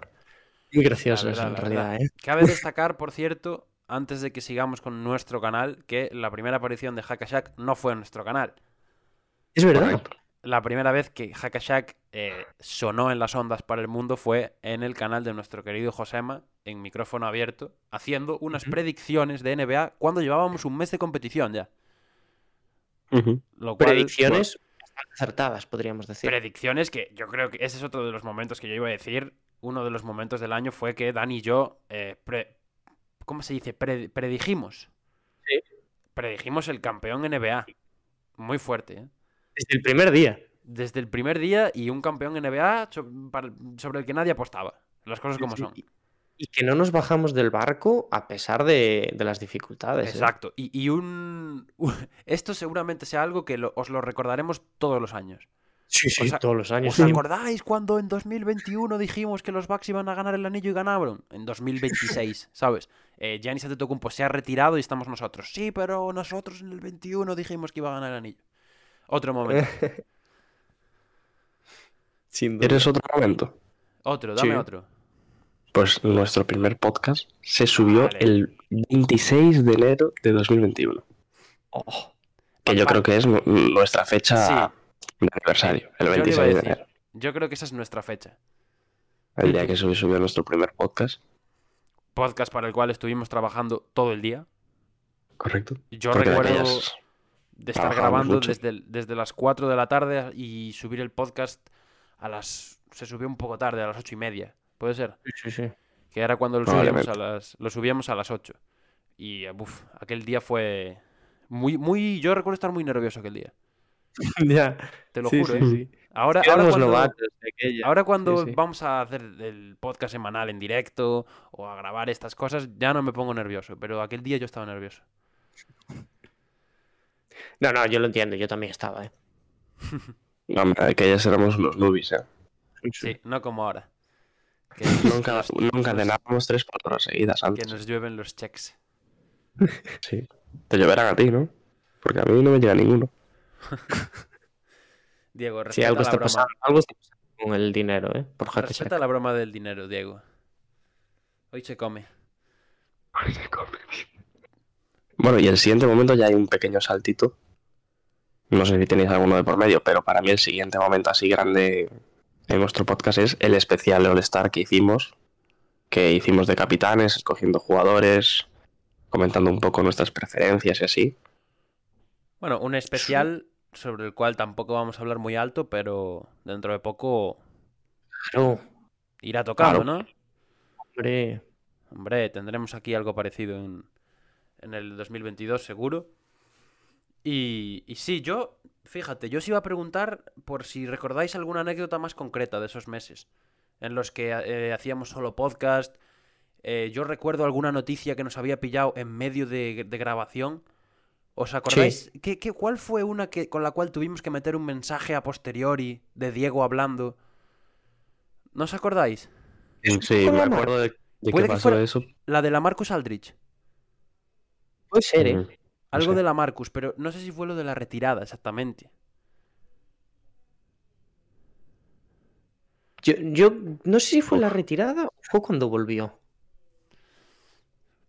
Muy gracioso verdad, en realidad, verdad. ¿eh? Cabe destacar, por cierto, antes de que sigamos con nuestro canal, que la primera aparición de Hackashack no fue en nuestro canal. Es verdad. Correcto. La primera vez que Hackashack eh, sonó en las ondas para el mundo fue en el canal de nuestro querido Josema, en micrófono abierto, haciendo unas predicciones de NBA cuando llevábamos un mes de competición ya. Lo cual, Predicciones acertadas, podríamos decir. predicciones que yo creo que ese es otro de los momentos que yo iba a decir. Uno de los momentos del año fue que Dani y yo, eh, pre- ¿cómo se dice? Pre- predijimos. Sí. Predijimos el campeón NBA. Muy fuerte, ¿eh? Desde el primer día. Desde el primer día y un campeón NBA sobre el que nadie apostaba. Las cosas como son. Y, que no nos bajamos del barco a pesar de, de las dificultades. ¿eh? Exacto. Y, y un... Esto seguramente sea algo que lo- os lo recordaremos todos los años. Sí, sí, todos los años. ¿Os sí. acordáis cuando en 2021 dijimos que los Bucks iban a ganar el anillo y ganaron? En 2026, ¿sabes? Eh, Giannis Antetokounmpo se ha retirado y estamos nosotros. Sí, pero nosotros en el 21 dijimos que iba a ganar el anillo. Otro momento. Sin duda. ¿Quieres otro momento? Otro, dame Sí. otro. Pues nuestro primer podcast se subió Vale. el 26 de enero de 2021. Oh, Que yo creo que es nu- nuestra fecha Sí. de aniversario, el Yo le iba a 26 de decir. enero. Yo creo que esa es nuestra fecha. El día que se subió nuestro primer podcast. Podcast para el cual estuvimos trabajando todo el día. Correcto. Yo Porque recuerdo aquellas- de estar grabando desde, el- desde las 4 de la tarde y subir el podcast a las... Se subió un poco tarde, a las ocho y media. ¿Puede ser? sí, sí, sí. Que era cuando lo subíamos a las, lo subíamos a las 8. Y, eh, uf, aquel día fue muy, muy... Yo recuerdo estar muy nervioso aquel día. ya. Te lo Sí, juro, sí, ¿eh? sí. Ahora, cuando, ahora cuando vamos a hacer el podcast semanal en directo o a grabar estas cosas, ya no me pongo nervioso. Pero aquel día yo estaba nervioso. No, no, yo lo entiendo, yo también estaba, ¿eh? No, hombre, aquellas éramos unos nubis, ¿eh? Sí, no como ahora. Que Nunca, nunca cenábamos tres por horas seguidas que antes. nos llueven los checks. Sí. Te lloverán a ti, ¿no? Porque a mí no me llega ninguno. Diego, Sí, respeta algo la está broma. pasando. Algo está pasando con el dinero, ¿eh? Por. Respeta la broma del dinero, Diego. Hoy se come. Bueno, y el siguiente momento ya hay un pequeño saltito. No sé si tenéis alguno de por medio, pero para mí el siguiente momento así grande en nuestro podcast es el especial All-Star que hicimos. Que hicimos de capitanes, escogiendo jugadores, comentando un poco nuestras preferencias y así. Bueno, un especial sobre el cual tampoco vamos a hablar muy alto, pero dentro de poco Claro, Irá tocando, Claro. ¿no? hombre. Hombre, tendremos aquí algo parecido en, en el 2022 seguro. Y, y sí, yo, fíjate, yo os iba a preguntar por si recordáis alguna anécdota más concreta de esos meses en los que eh, hacíamos solo podcast. Eh, yo recuerdo alguna noticia que nos había pillado en medio de, de grabación. ¿Os acordáis? ¿Qué, qué, cuál fue una que, con la cual tuvimos que meter un mensaje a posteriori de Diego hablando? ¿No os acordáis? Sí, me acuerdo de, de Puede qué que pasó fuera- eso. La de la Marcus Aldrich. Puede ser, ¿eh? Algo sé. de la Marcus, pero no sé si fue lo de la retirada exactamente. Yo, yo no sé si fue la retirada o fue cuando volvió.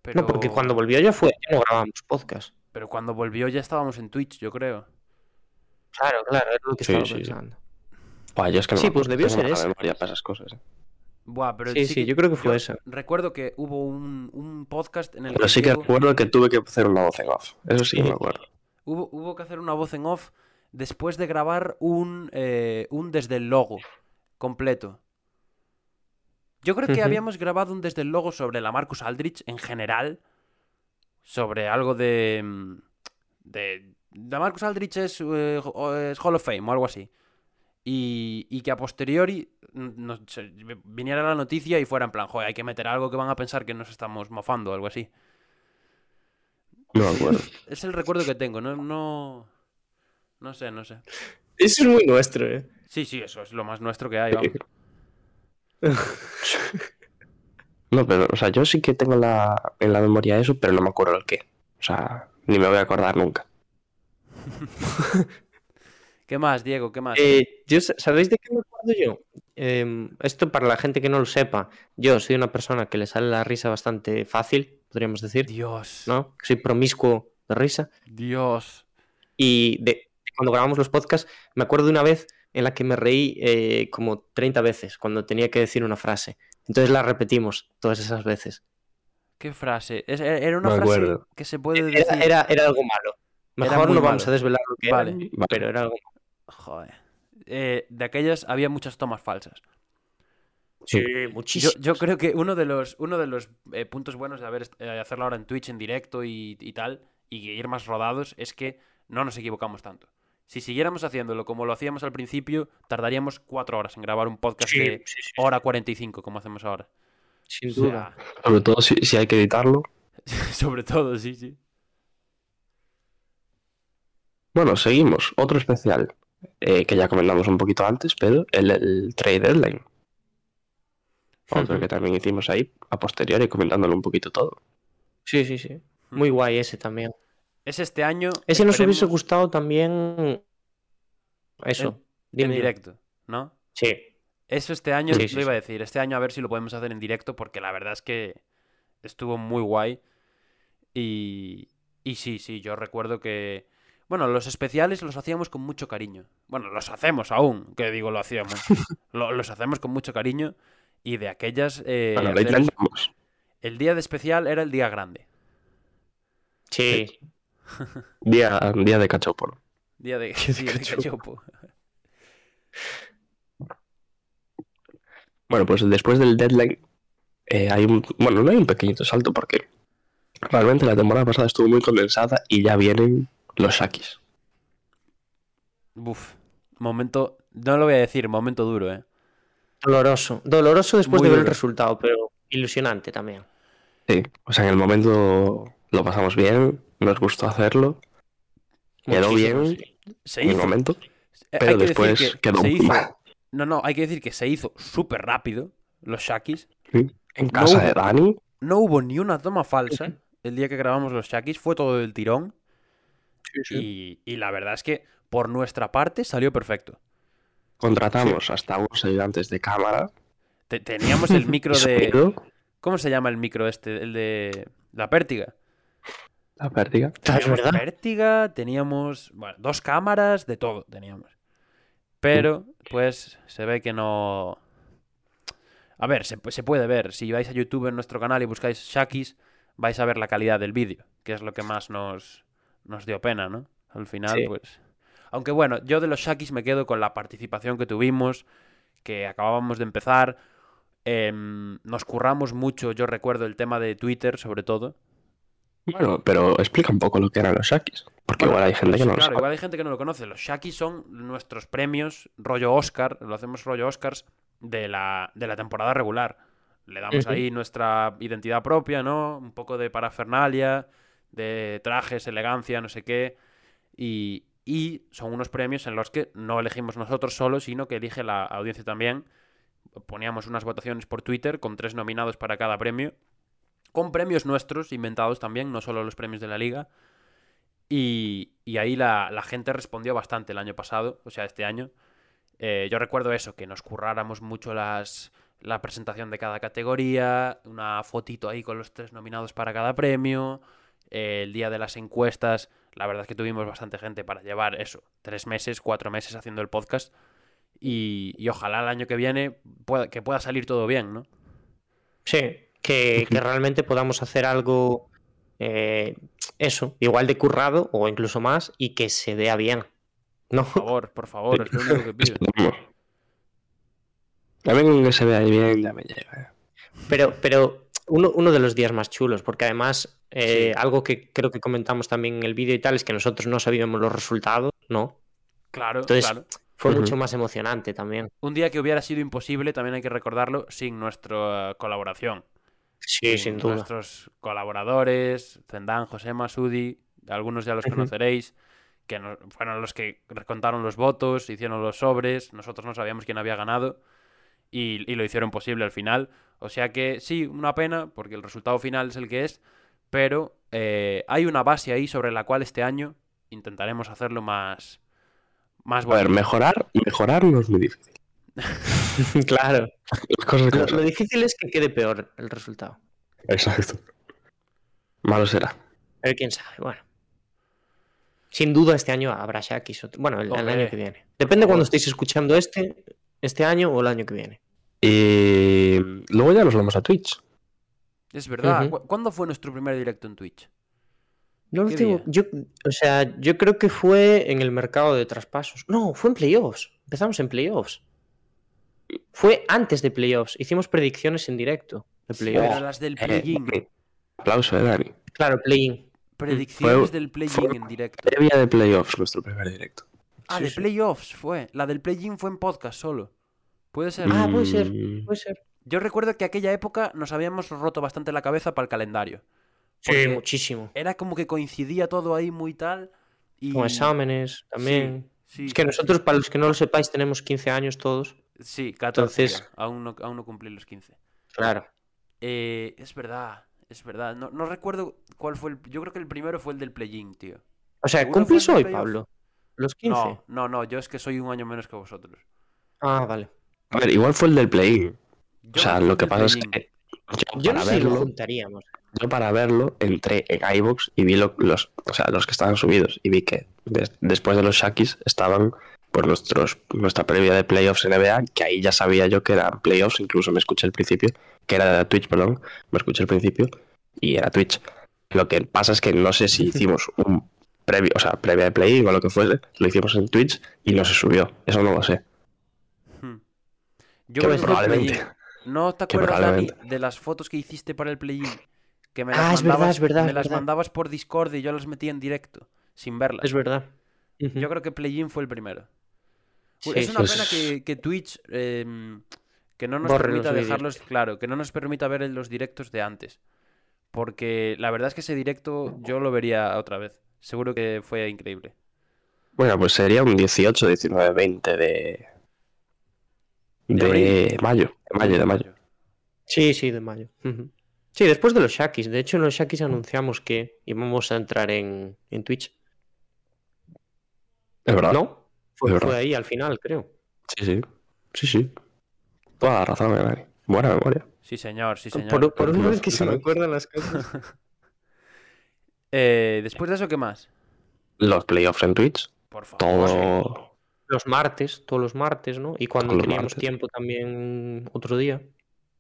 Pero... No, porque cuando volvió ya fue, ya no grabamos podcast. Pero cuando volvió ya estábamos en Twitch, yo creo. Claro, claro, es lo que Sí, estaba sí, sí. pensando. Buah, yo es que Sí, me pues debió ser para esas cosas. eh. Buah, pero Sí, sí, yo creo que fue esa. Recuerdo que hubo un, un podcast en el Pero que sí que Diego- recuerdo que tuve que hacer una voz en off. Eso sí que Sí. me acuerdo. hubo, hubo que hacer una voz en off después de grabar un, eh, un desde el logo completo. Yo creo que habíamos grabado un desde el logo sobre la Marcus Aldrich en general. Sobre algo de. mm, de. La Marcus Aldrich es, eh, es Hall of Fame o algo así. Y, y que a posteriori se- viniera la noticia y fuera en plan, joder, hay que meter algo que van a pensar que nos estamos mofando o algo así. No me acuerdo. Es el recuerdo que tengo, no, no. No sé, no sé. Eso es muy nuestro, ¿eh? Sí, sí, eso es lo más nuestro que hay, vamos. No, pero, o sea, yo sí que tengo la, en la memoria eso, pero no me acuerdo el qué. O sea, ni me voy a acordar nunca. ¿Qué más, Diego? ¿Qué más? Eh, yo, ¿Sabéis de qué me acuerdo yo? Em, esto para la gente que no lo sepa, yo soy una persona que le sale la risa bastante fácil, podríamos decir, Dios. ¿no? Soy promiscuo de risa. Dios. Y de, cuando grabamos los podcasts, me acuerdo de una vez en la que me reí eh, como 30 veces cuando tenía que decir una frase. Entonces la repetimos todas esas veces. ¿Qué frase? Es- e, era una Me frase acuerdo. que se puede decir. Era, era, era algo malo. Mejor no vamos malo. a desvelar lo que era, Vale. Vale. pero era algo malo. Joder. Eh, de aquellas había muchas tomas falsas. Sí, Yo, muchísimo. yo creo que uno de los, uno de los eh, puntos buenos de haber, eh, hacerlo ahora en Twitch en directo y, y tal, y ir más rodados, es que no nos equivocamos tanto. Si siguiéramos haciéndolo como lo hacíamos al principio, tardaríamos cuatro horas en grabar un podcast Sí, de sí, sí, hora 45, como hacemos ahora. sin O sea, duda. Sobre todo si, si hay que editarlo. sobre todo, sí, sí. Bueno, seguimos. Otro especial eh, que ya comentamos un poquito antes, pero el, el Trade Deadline. Otro que también hicimos ahí a posteriori comentándolo un poquito todo. Sí, sí, sí. Muy guay ese también. Es este año. Ese nos hubiese esperemos, gustado también. Eso. en Dime. directo, ¿no? Sí. Eso este año, Sí, sí, lo iba a decir, este año a ver si lo podemos hacer en directo, porque la verdad es que estuvo muy guay. Y, y sí, sí, yo recuerdo que... Bueno, los especiales los hacíamos con mucho cariño. Bueno, los hacemos aún, que digo lo hacíamos. Lo- los hacemos con mucho cariño. Y de aquellas... eh, bueno, lo hacer- intentamos. el día de especial era el día grande. Sí. Día, día de cachopo. Día de, cachopo. Bueno, pues después del deadline eh, hay un... Bueno, no hay un pequeñito salto porque realmente la temporada pasada estuvo muy condensada y ya vienen los Shakis. Uf, momento... No lo voy a decir, momento duro, ¿eh? Doloroso. Doloroso después Muy de ver el resultado, pero ilusionante también. Sí, o sea, en el momento lo pasamos bien, nos gustó hacerlo, quedó Muchísimo, bien sí. Se en el hizo. momento, Eh, pero después que quedó se hizo- mal. No, no, hay que decir que se hizo súper rápido los Shakis. Sí, En casa hubo- de Dani, No hubo ni una toma falsa el día que grabamos los Shakis, fue todo del tirón. Y, y la verdad es que por nuestra parte salió perfecto. contratamos hasta unos ayudantes de cámara. Te- teníamos el micro de. sonido, ¿Cómo se llama el micro este? El de. La pértiga. La. Ah, es verdad. Pértiga, teníamos. Bueno, dos cámaras, de todo teníamos. Pero, pues, se ve que no. A ver, se, se puede ver. Si vais a YouTube en nuestro canal y buscáis Shakis, vais a ver la calidad del vídeo, que es lo que más nos, nos dio pena, ¿no? Al final, Sí. pues. Aunque bueno, yo de los Shakis me quedo con la participación que tuvimos, que acabábamos de empezar. Em, nos curramos mucho, yo recuerdo el tema de Twitter, sobre todo. Bueno, pero explica un poco lo que eran los Shakis. Porque Bueno, igual hay gente que no lo claro, sabe. igual hay gente que no lo conoce. Los Shakis son nuestros premios, rollo Oscar, lo hacemos rollo Oscars de la, de la temporada regular. Le damos ahí nuestra identidad propia, ¿no? Un poco de parafernalia, de trajes, elegancia, no sé qué. Y, y son unos premios en los que no elegimos nosotros solos, sino que elige la audiencia también. Poníamos unas votaciones por Twitter con tres nominados para cada premio. Con premios nuestros, inventados también, no solo los premios de la liga. Y, y ahí la, la gente respondió bastante el año pasado, o sea, este año. Eh, yo recuerdo eso, que nos curráramos mucho las, la presentación de cada categoría, una fotito ahí con los tres nominados para cada premio, eh, el día de las encuestas, la verdad es que tuvimos bastante gente para llevar eso, tres meses, cuatro meses haciendo el podcast y, y ojalá el año que viene pueda, que pueda salir todo bien, ¿no? Sí, que, que realmente podamos hacer algo, eh, eso, igual de currado o incluso más y que se vea bien. ¿No? Por favor, por favor, es lo único que pido. Con que se vea bien ya me llega. eh. Pero, pero uno, uno de los días más chulos, porque además eh, Sí. algo que creo que comentamos también en el vídeo y tal es que nosotros no sabíamos los resultados, ¿no? Claro, Entonces claro. fue mucho más emocionante también. Un día que hubiera sido imposible, también hay que recordarlo, sin nuestra colaboración. Sí, sin duda. Nuestros colaboradores, Zendán, José Masudi, algunos ya los conoceréis, que no- fueron los que contaron los votos, hicieron los sobres, nosotros no sabíamos quién había ganado y, y lo hicieron posible al final. O sea que sí, una pena, porque el resultado final es el que es, pero eh, hay una base ahí sobre la cual este año intentaremos hacerlo más, más A ver, mejorar, mejorar no es muy difícil. claro. Las cosas como Lo, difícil es que quede peor el resultado. Exacto. Malo será. Pero quién sabe, bueno. Sin duda este año habrá Shakis. Bueno, el, el año que viene. Depende cuando estéis escuchando este, este año o el año que viene. Y luego ya nos vamos a Twitch. Es verdad. Ujú. ¿Cu- ¿Cuándo fue nuestro primer directo en Twitch? No lo ¿Qué tengo-? Yo, o sea, yo creo que fue en el mercado de traspasos. No, fue en playoffs. Empezamos en playoffs. Fue antes de playoffs. Hicimos predicciones en directo de Pero playoffs. las del Eh, play-in. aplauso, eh, Dani. Claro, play-in. Predicciones Fue- del play-in en directo. Previa de playoffs, nuestro primer directo. Ah, sí, de sí. playoffs fue. La del play-in fue en podcast solo. Puede ser. Ah, puede ser. Puede ser. Yo recuerdo que aquella época nos habíamos roto bastante la cabeza para el calendario. Sí, muchísimo. Era como que coincidía todo ahí muy tal. Y... Con exámenes también. Sí, Es que nosotros, para los que no lo sepáis, tenemos 15 años todos. Sí, 14 Entonces- ya. Aún no, aún no cumplí los 15. Claro. Eh, es verdad, es verdad. No, no recuerdo cuál fue el... Yo creo que el primero fue el del play-in, tío. O sea, ¿Seguro ¿cumplís hoy? Pablo? ¿Los 15? No, no, no. Yo es que soy un año menos que vosotros. Ah, vale. A ver, igual fue el del play-in. O Yo sea, fui lo que pasa es que yo Yo para no sé si lo verlo, juntaríamos. yo para verlo entré en iVoox y vi lo- los, o sea, los que estaban subidos y vi que des- después de los Shakis estaban pues nuestros nuestra previa de playoffs NBA, que ahí ya sabía yo que eran playoffs, incluso me escuché el principio, que era de Twitch, perdón, me escuché el principio y era Twitch. Lo que pasa es que no sé si hicimos un previo, o sea, previa de play o lo que fuese, lo hicimos en Twitch y no se subió. Eso no lo sé. Que Yo creo que probablemente. ¿No te acuerdas, Dani, de las fotos que hiciste para el play-in? Que me Ah, las es verdad, mandabas, es verdad, me es las verdad. mandabas por Discord y yo las metía en directo, sin verlas. Es verdad. Yo creo que play-in fue el primero. Sí, es una pues- pena que, que Twitch eh, que no nos Borre permita dejarlos, claro, que no nos permita ver los directos de antes. Porque la verdad es que ese directo yo lo vería otra vez. Seguro que fue increíble. Bueno, pues sería un 18, 19, 20 de. ¿De mayo. De mayo, de mayo. Sí, sí, de mayo. Sí, después de los Shakis. De hecho, en los Shakis anunciamos que íbamos a entrar en, en Twitch. Es verdad. ¿No? Fue, Es verdad. fue ahí al final, creo. Sí, sí. Sí, sí. Toda la razón, eh, Dani. Buena memoria. Sí, señor, sí, señor. Por, por una vez que se me acuerdan las cosas. Eh, después de eso, ¿qué más? Los playoffs en Twitch. Por favor. Todo. Los martes, todos los martes, ¿no? Y cuando teníamos martes. tiempo también otro día.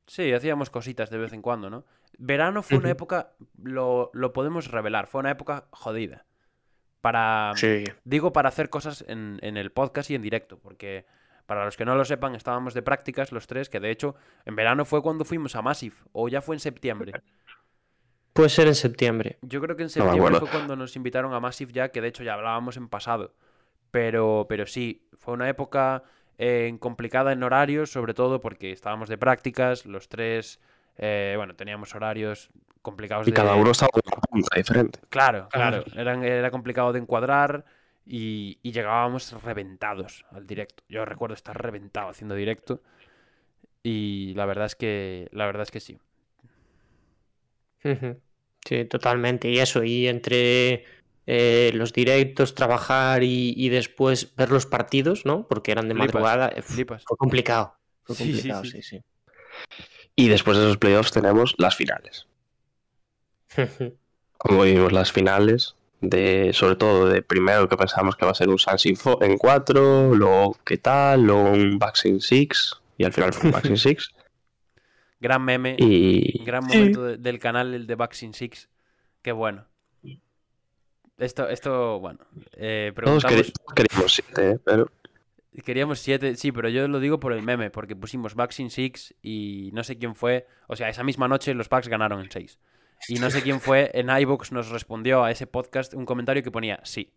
Sí, hacíamos cositas de vez en cuando, ¿no? Verano fue una época, lo, lo podemos revelar, fue una época jodida. Para, Sí. digo, para hacer cosas en, en el podcast y en directo, porque Para los que no lo sepan, estábamos de prácticas los tres, que de hecho en verano fue cuando fuimos a Massive, o ya fue en septiembre. Puede ser en septiembre. Yo creo que en septiembre fue cuando nos invitaron a Massive ya, que de hecho ya hablábamos en pasado. Pero, pero sí, fue una época eh, complicada en horarios, sobre todo porque estábamos de prácticas, los tres, eh, bueno, teníamos horarios complicados Y de... cada uno estaba en una punta diferente. Claro, claro, eran- era complicado de encuadrar y, y llegábamos reventados al directo. Yo recuerdo estar reventado haciendo directo y la verdad es que, la verdad es que sí. Sí, totalmente. Y eso, y entre eh, los directos, trabajar y, y después ver los partidos, ¿no? Porque eran de Flipas, madrugada. eh, flipas. Fue complicado. Fue Sí, sí, complicado, sí. sí, sí. Y después de esos playoffs tenemos las finales. Como vimos las finales, de, sobre todo de primero que pensamos que va a ser un fo- en 4, luego qué tal, luego un in 6, y al final fue un in 6. Gran meme, Y gran momento de- del canal, el de Vaccine Six. Qué bueno. Esto, esto bueno. eh, todos preguntamos, todos queríamos 7, pero queríamos siete, sí, pero yo lo digo por el meme, porque pusimos Vaccine Six y no sé quién fue. O sea, esa misma noche los Bucks ganaron en 6. Y no sé quién fue, en iVoox nos respondió a ese podcast un comentario que ponía sí.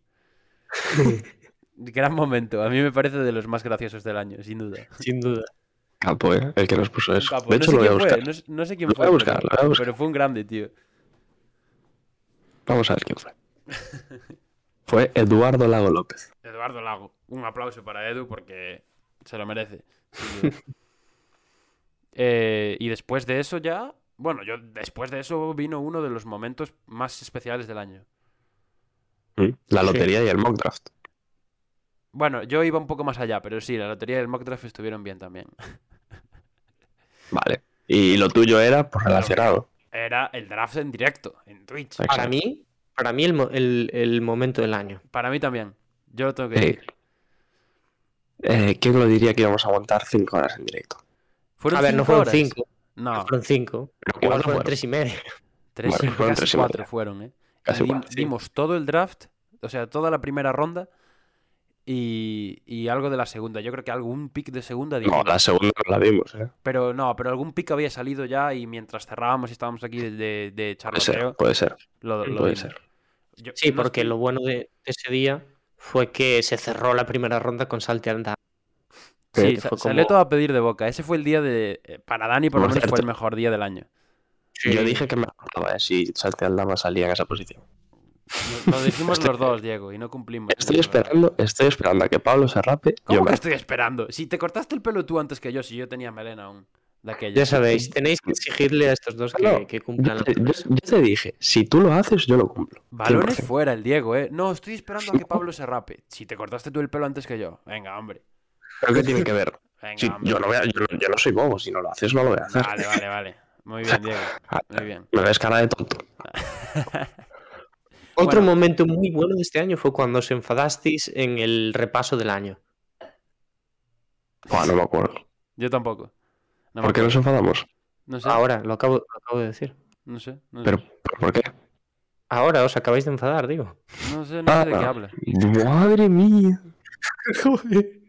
Gran momento, a mí me parece de los más graciosos del año, sin duda. Sin duda. capo, ¿eh? El que nos puso eso. Capo, de no sé lo voy a quién fue, buscar. no, sé- no sé quién Lo fue. voy a buscar, pero, lo voy a buscar. pero fue un grande, tío. Vamos a ver quién fue. Fue Eduardo Lago López. Eduardo Lago. Un aplauso para Edu porque se lo merece. Eh, y después de eso ya... Bueno, yo después de eso vino uno de los momentos más especiales del año. ¿Mm? La Sí. lotería y el mock draft. Bueno, yo iba un poco más allá, pero sí, la lotería y el mock draft estuvieron bien también. Vale. Y lo tuyo era pues, relacionado. Era el draft en directo, en Twitch. Para mí, para mí el, mo- el- el momento del año. Para mí también. Yo lo tengo que decir. eh, ¿Quién lo diría que íbamos a aguantar 5 horas en directo? ¿Fueron A ver, no fueron horas? cinco, No, fueron cinco. Pero Igual cuatro fueron fueron. tres y media. tres, Bueno, fueron casi y cuatro media. fueron, ¿eh? Casi Dim- cuatro, sí. Dimos todo el draft, o sea, toda la primera ronda y, y algo de la segunda. Yo creo que algún pick de segunda No, la segunda no la vimos, ¿eh? Pero no, pero algún pick había salido ya y mientras cerrábamos y estábamos aquí de, de, de Puede ser, charloteo, puede ser. lo, lo puede ser. Yo- Sí, no porque estoy- lo bueno de, de ese día fue que se cerró la primera ronda con Salte Anda. Sí, salió como- todo a pedir de boca. Ese fue el día de... eh, Para Dani, por lo menos, fue el mejor día del año. Yo dije que me acordaba ¿eh? si Salte al Dama salía en esa posición. Lo dijimos Estoy- los dos, Diego, y no cumplimos. Estoy verdad. esperando, estoy esperando a que Pablo se rape. ¿Cómo yo que me- estoy esperando? Si te cortaste el pelo tú antes que yo, si yo tenía melena aún. De aquella. Ya sabéis, tenéis que exigirle a estos dos que, cumplan Yo la te, yo- yo te dije, si tú lo haces, yo lo cumplo. Balones 100%. fuera el Diego, ¿eh? No, estoy esperando a que Pablo se rape. Si te cortaste tú el pelo antes que yo. Venga, hombre. ¿Pero qué tiene que ver? Venga, Si hombre. yo, no voy a- yo, no- yo no soy bobo, si no lo haces, no lo voy a hacer. Vale, vale, vale. Muy bien, Diego. Muy bien. Me ves cara de tonto. Otro Bueno. momento muy bueno de este año fue cuando os enfadasteis en el repaso del año. Buah, no me acuerdo. Yo tampoco. No ¿Por qué nos enfadamos? No sé. Ahora, lo acabo, lo acabo de decir. No sé. No sé. ¿Pero, pero por qué? Ahora os acabáis de enfadar, digo. No sé, no sé de qué Ah. habla. Madre mía.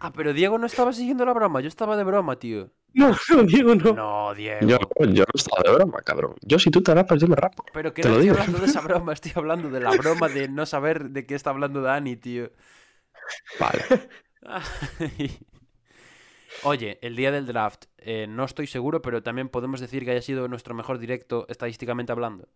Ah, pero Diego no estaba siguiendo la broma. Yo estaba de broma, tío. No, no, Diego, no. No, Diego. Yo, yo no estaba de broma, cabrón. Yo si tú te rapas, yo me rapo. Pero que Te no lo estoy digo. hablando de esa broma, estoy hablando de la broma de no saber de qué está hablando Dani, tío. Vale. Oye, el día del draft, eh, no estoy seguro, pero también podemos decir que haya sido nuestro mejor directo estadísticamente hablando.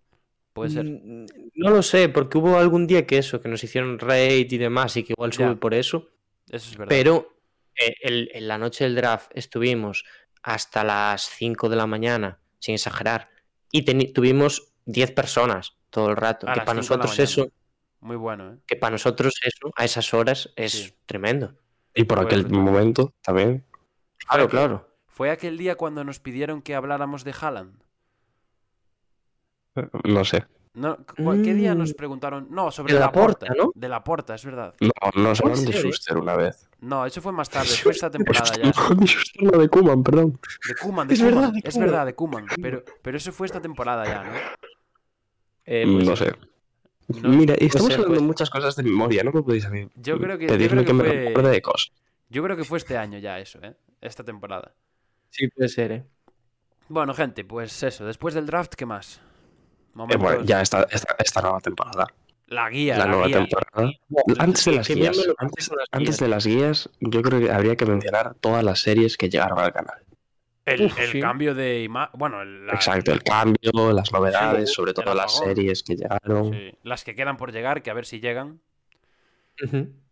Puede ser. Mm, No lo sé, porque hubo algún día que eso, que nos hicieron raid y demás, y que igual Ya. sube por eso. Eso es verdad. Pero eh, el- en la noche del draft estuvimos hasta las 5 de la mañana, sin exagerar, y tuvimos 10 personas todo el rato. A que para nosotros eso, Muy bueno, ¿eh? que para nosotros eso, a esas horas, es Sí. tremendo. Y por aquel momento también. Claro, claro. Fue aquel día cuando nos pidieron que habláramos de Haaland. No sé. No, ¿cu- ¿Qué día nos Mm. preguntaron? No, sobre De la Laporta, porta, ¿no? De la porta, es verdad. No, nos hablaron de? Schuster una vez. No, eso fue más tarde, fue esta temporada ya. De Schuster, no, de Koeman, perdón. De Kuman, de Es Koeman. verdad, de Es verdad, de Kuman. Pero, pero eso fue esta temporada ya, ¿no? Eh, pues no sé. No, Mira, estamos ser, hablando pues. muchas cosas de memoria, no me podéis a mí Yo creo que- yo creo que que, me fue- acuerde de cosas. Yo creo que fue este año ya eso, ¿eh? Esta temporada. Sí, puede ser, ¿eh? Bueno, gente, pues eso. Después del draft, ¿qué más? Eh, bueno, ya esta, esta, esta nueva temporada. La guía, la la, nueva guía. temporada. Antes de las guías. Antes, con las antes guías. de las guías, yo creo que habría que mencionar todas las series que llegaron al canal. El, Uf, el sí. cambio de imagen. Bueno, la- Exacto, el cambio, las novedades, Sí, sobre todo las series que llegaron. sí, las que quedan por llegar, que a ver si llegan.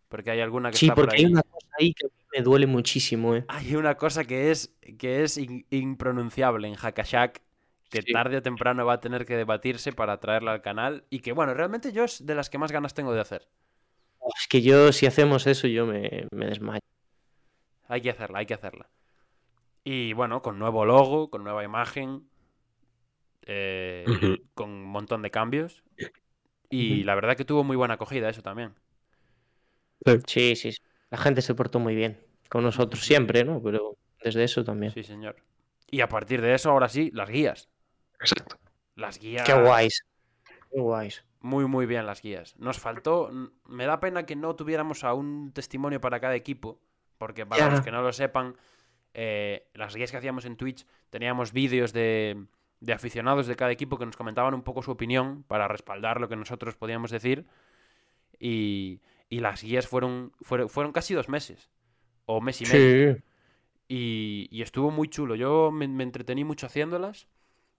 Porque hay alguna que Sí, está por porque ahí. hay una cosa ahí que a mí me duele muchísimo, ¿eh? Hay una cosa que es, que es in- impronunciable en Hackashack que Sí. tarde o temprano va a tener que debatirse para traerla al canal y que, bueno, realmente yo es de las que más ganas tengo de hacer. Es que yo, si hacemos eso, yo me, me desmayo. Hay que hacerla, hay que hacerla. Y bueno, con nuevo logo, con nueva imagen, eh, con un montón de cambios. Y la verdad que tuvo muy buena acogida eso también. Sí, sí, sí. La gente se portó muy bien. Con nosotros siempre, ¿no? Pero desde eso también. Sí, señor. Y a partir de eso, ahora sí, las guías. Exacto. Las guías. Qué guays. Qué guays. Muy, muy bien las guías. Nos faltó. Me da pena que no tuviéramos a un testimonio para cada equipo. Porque para los que no lo sepan, eh, las guías que hacíamos en Twitch teníamos vídeos de, de aficionados de cada equipo que nos comentaban un poco su opinión para respaldar lo que nosotros podíamos decir. Y, y las guías fueron, fueron, fueron casi dos meses. O mes y medio. Sí. Y, y estuvo muy chulo. Yo me, me entretení mucho haciéndolas.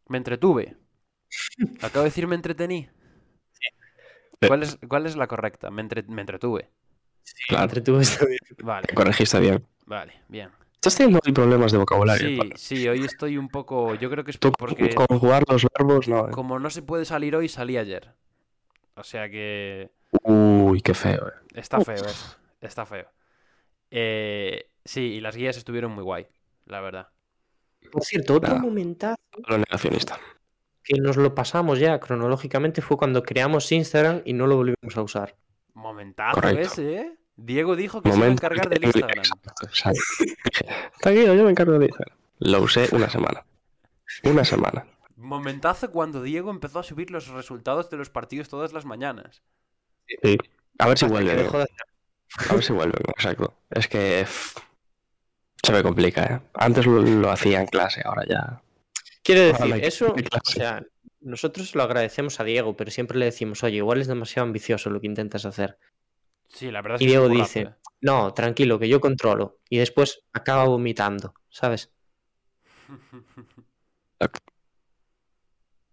Me entretuve. Acabo de decir me entretení. ¿Cuál es, cuál es la correcta? Me, entre- me entretuve. Claro, Entretuvo esta vez. Vale, te corregiste bien. vale, bien. Estás teniendo hoy problemas de vocabulario. Sí, sí, hoy estoy un poco. Yo creo que es porque conjugar los verbos, no. eh. como no se puede salir hoy, salí ayer. O sea que Uy, qué feo. eh. está feo eso. Está feo. Eh, sí, y las guías estuvieron muy guay, la verdad. Por cierto, otro Nada. momentazo Lo negacionista. que nos lo pasamos ya cronológicamente fue cuando creamos Instagram y no lo volvimos a usar. Momentazo Correcto. ese, ¿eh? Diego dijo que se iba a Momento. encargar del Instagram. Tranquilo, yo me encargo de Instagram. Lo usé una semana. Una semana. Momentazo cuando Diego empezó a subir los resultados de los partidos todas las mañanas. Sí. A ver si hacer. A ver si vuelven, exacto. Es que se me complica, ¿eh? Antes lo, lo hacía en clase, ahora ya. Quiero decir, eso, o sea, nosotros lo agradecemos a Diego, pero siempre le decimos, oye, igual es demasiado ambicioso lo que intentas hacer. Sí, la verdad es Y es Diego dice, ¿eh? no, tranquilo, que yo controlo. Y después acaba vomitando, ¿sabes?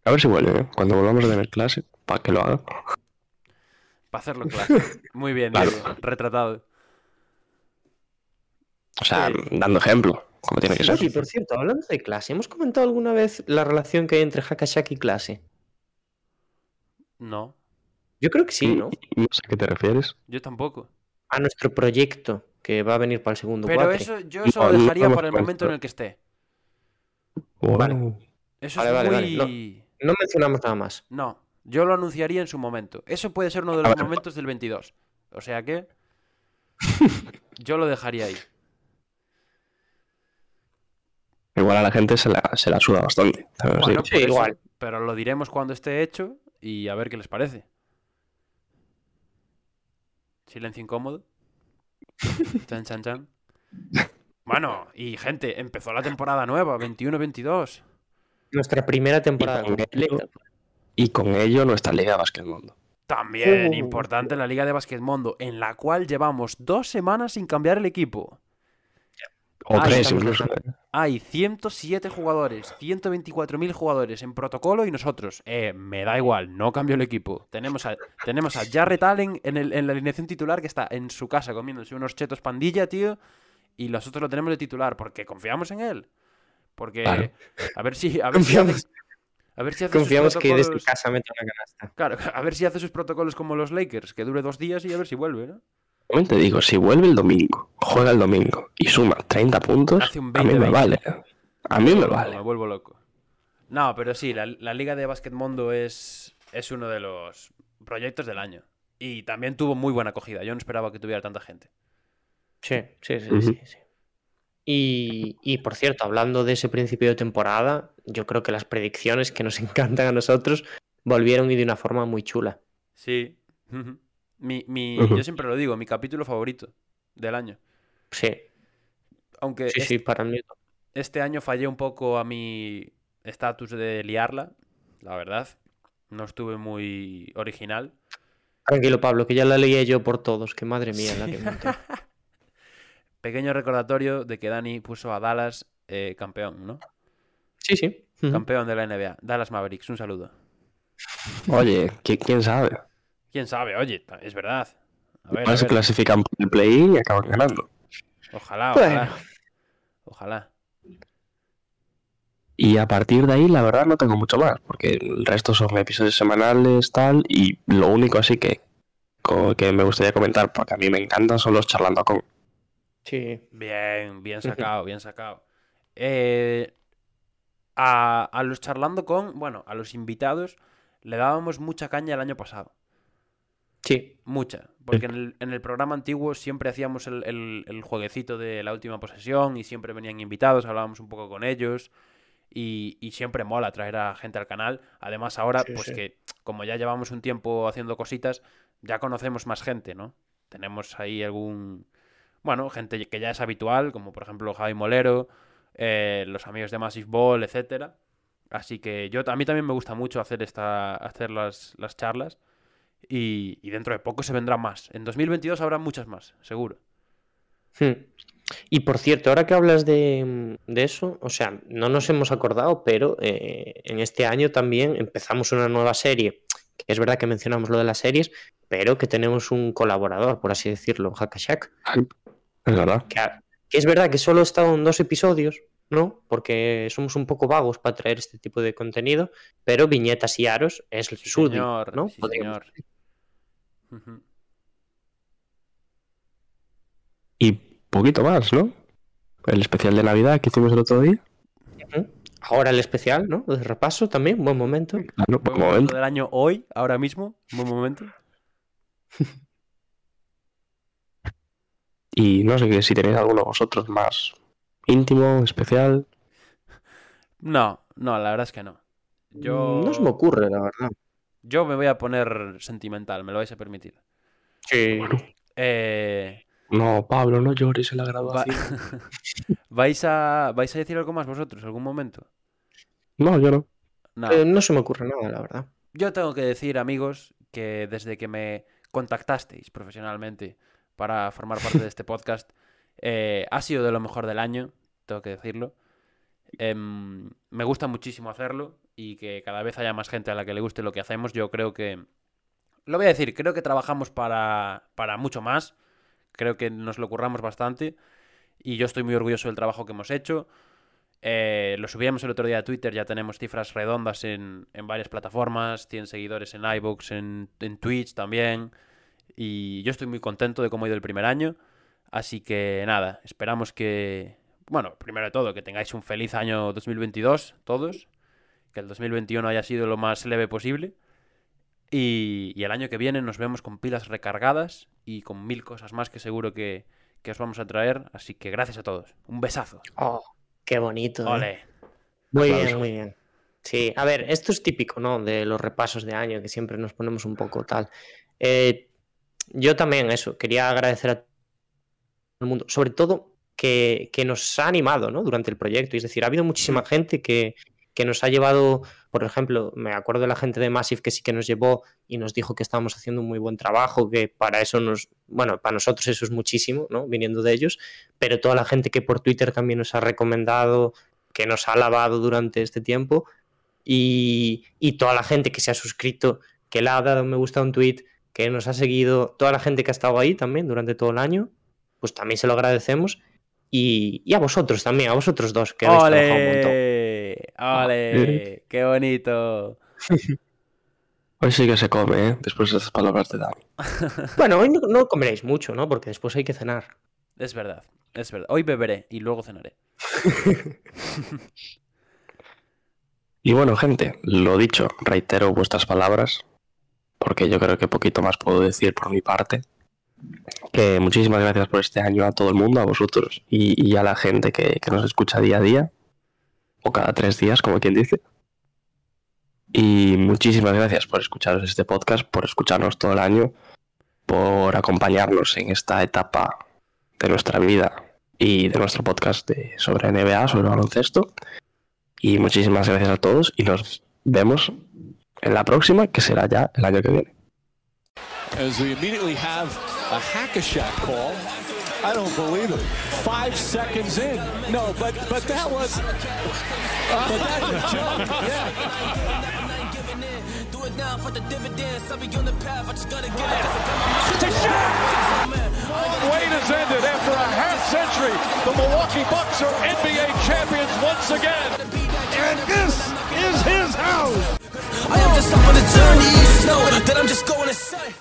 A ver si vuelven, ¿eh? Cuando volvamos a tener clase, para que lo hagan. Para hacerlo claro. Muy bien, Claro. Diego, retratado. O sea, dando ejemplo, como tiene que ser. Por cierto, hablando de clase, ¿hemos comentado alguna vez la relación que hay entre Hakashak y clase? No, Yo creo que sí, ¿no? No sé a qué te refieres. yo tampoco. A nuestro proyecto, que va a venir para el segundo Pero eso yo eso No, lo no dejaría hemos para el momento en el que esté. Bueno, Eso Vale, es vale, muy... vale, No mencionamos nada más. No, yo lo anunciaría en su momento. Eso puede ser uno de A los momentos del 22. O sea que yo lo dejaría ahí. Igual a la gente se la, se la suda bastante. igual. Pero lo diremos cuando esté hecho y a ver qué les parece. Silencio incómodo. Chan, chan, chan. Bueno, y gente, empezó la temporada nueva, 21-22. Nuestra primera temporada con completa. Y con ello nuestra Liga de Básquet Mundo. También Uh. importante la Liga de Basquetmundo, en la cual llevamos dos semanas sin cambiar el equipo. O Ah, tres incluso. Hay 107 jugadores, 124.000 jugadores en protocolo y nosotros. Eh, me da igual, no cambio el equipo. Tenemos a, tenemos a Jarrett Allen en, el- en la alineación titular que está en su casa comiéndose unos chetos pandilla, tío. Y nosotros lo tenemos de titular porque confiamos en él. Porque Claro. a ver si a ver si Confiamos, hace, a ver si hace sus confiamos que desde protocolos- casa meta una canasta. Claro, a ver si hace sus protocolos como los Lakers, que dure dos días y a ver si vuelve, ¿no? También te digo, si vuelve el domingo, juega el domingo y suma 30 puntos, Hace un a mí me 20-20. vale. A mí me vale. Me vuelvo loco. No, pero sí, la, la Liga de Basquetmundo es, es uno de los proyectos del año. Y también tuvo muy buena acogida. Yo no esperaba que tuviera tanta gente. Sí, sí, sí, sí, sí. Y, y, por cierto, hablando de ese principio de temporada, yo creo que las predicciones que nos encantan a nosotros volvieron y de una forma muy chula. Sí. Ujú. Mi, mi-. Yo siempre lo digo, mi capítulo favorito del año. Sí, Aunque sí, es- sí, para mí. este año fallé un poco a mi estatus de liarla, la verdad. No estuve muy original. Tranquilo, Pablo, que ya la leí yo por todos, que madre mía la que monté. Pequeño recordatorio de que Dani puso a Dallas eh, campeón, ¿no? Sí, sí. Campeón de la NBA. Dallas Mavericks, un saludo. Oye, ¿qui- ¿quién sabe? ¿Quién sabe? Oye, es verdad. A ver, a clasifican por el play y acaban ganando. Ojalá, Bueno. ojalá. Ojalá. Y a partir de ahí, la verdad, no tengo mucho más, porque el resto son episodios semanales, tal, y lo único así que, que me gustaría comentar, porque a mí me encantan, son los charlando con. Sí. Bien, bien sacado, bien sacado. Eh, a, a los charlando con, bueno, a los invitados le dábamos mucha caña el año pasado. Sí. Mucha. Porque en el, en el programa antiguo siempre hacíamos el, el- el jueguecito de la última posesión y siempre venían invitados, hablábamos un poco con ellos. Y, y siempre mola traer a gente al canal. Además, ahora, Sí, pues sí. que como ya llevamos un tiempo haciendo cositas, ya conocemos más gente, ¿no? Tenemos ahí algún. Bueno, gente que ya es habitual, como por ejemplo Javi Molero, eh, los amigos de Massive Ball, etcétera. Así que yo a mí también me gusta mucho hacer esta hacer las, las charlas y, y dentro de poco se vendrán más. En 2022 habrá muchas más, seguro. Hmm. Y por cierto, ahora que hablas de, de eso, o sea, no nos hemos acordado, pero eh, en este año también empezamos una nueva serie, que es verdad que mencionamos lo de las series, pero que tenemos un colaborador, por así decirlo, Hackashack, Es verdad. que, es verdad que solo ha estado en dos episodios, ¿no? Porque somos un poco vagos para traer este tipo de contenido, pero Viñetas y Aros es el Sí, suyo, señor, ¿no? sí, Podríamos Y poquito más, ¿no? El especial de Navidad que hicimos el otro día. Ahora el especial, ¿no? De repaso también, buen momento. Claro, Buen momento. del año hoy, ahora mismo, buen momento. Y no sé si tenéis alguno vosotros más íntimo, especial. No, no, la verdad es que no. Yo, No se me ocurre, la verdad. Yo me voy a poner sentimental, me lo vais a permitir. Sí. Eh, No, Pablo, no llores en la va- graduación. ¿Vais, a, ¿Vais a decir algo más vosotros algún momento? No, yo no. No. Eh, no se me ocurre nada, la verdad. Yo tengo que decir, amigos, que desde que me contactasteis profesionalmente para formar parte de este podcast, eh, ha sido de lo mejor del año, tengo que decirlo. Em, me gusta muchísimo hacerlo y que cada vez haya más gente a la que le guste lo que hacemos. Yo creo que... Lo voy a decir, creo que trabajamos para, para mucho más. Creo que nos lo curramos bastante. Y yo estoy muy orgulloso del trabajo que hemos hecho. Eh, lo subíamos el otro día a Twitter, ya tenemos cifras redondas en, en varias plataformas, 100 seguidores en iVoox, en, en Twitch también. Y yo estoy muy contento de cómo ha ido el primer año. Así que nada, esperamos que, bueno, primero de todo, que tengáis un feliz año 2022, todos. Que el 2021 haya sido lo más leve posible. Y, y el año que viene nos vemos con pilas recargadas y con mil cosas más que seguro que, que os vamos a traer. Así que gracias a todos. Un besazo. Oh, qué bonito. ¿eh? Ole. Muy Aplausos. bien, muy bien. Sí, a ver, esto es típico, ¿no? De los repasos de año, que siempre nos ponemos un poco tal. Eh, yo también, eso, quería agradecer a todo el mundo, sobre todo que, que nos ha animado, ¿no? Durante el proyecto. Es decir, ha habido muchísima gente que, que nos ha llevado, por ejemplo, me acuerdo de la gente de Massive que sí que nos llevó y nos dijo que estábamos haciendo un muy buen trabajo, que para eso nos, bueno, para nosotros eso es muchísimo, ¿no? Viniendo de ellos, pero toda la gente que por Twitter también nos ha recomendado, que nos ha alabado durante este tiempo y, y toda la gente que se ha suscrito, que le ha dado un me gusta a un tweet, que nos ha seguido, toda la gente que ha estado ahí también durante todo el año, pues también se lo agradecemos. Y, y a vosotros también, a vosotros dos, que habéis trabajado un montón. ¡Ole! ¡Ole! ¡Qué bonito! Hoy sí que se come, ¿eh? Después de esas palabras de Dani. Bueno, hoy no, no comeréis mucho, ¿no? Porque después hay que cenar. Es verdad, es verdad. Hoy beberé y luego cenaré. Y bueno, gente, lo dicho, reitero vuestras palabras, porque yo creo que poquito más puedo decir por mi parte. Que muchísimas gracias por este año a todo el mundo, a vosotros y, y a la gente que, que nos escucha día a día, o cada tres días, como quien dice. Y muchísimas gracias por escucharos este podcast, por escucharnos todo el año, por acompañarnos en esta etapa de nuestra vida y de nuestro podcast de, sobre NBA, sobre baloncesto. Y muchísimas gracias a todos y nos vemos en la próxima, que será ya el año que viene. As we immediately have a hack-a-shack call. I don't believe it. Five seconds in. No, but but that was. But that's a joke. Yeah. Do now for the dividends. I'll be on the path. I just gotta get it. To! Wait has ended after a half century. The Milwaukee Bucks are NBA champions once again. And this is his house. I am just up on the journey. You know that I'm just going to say.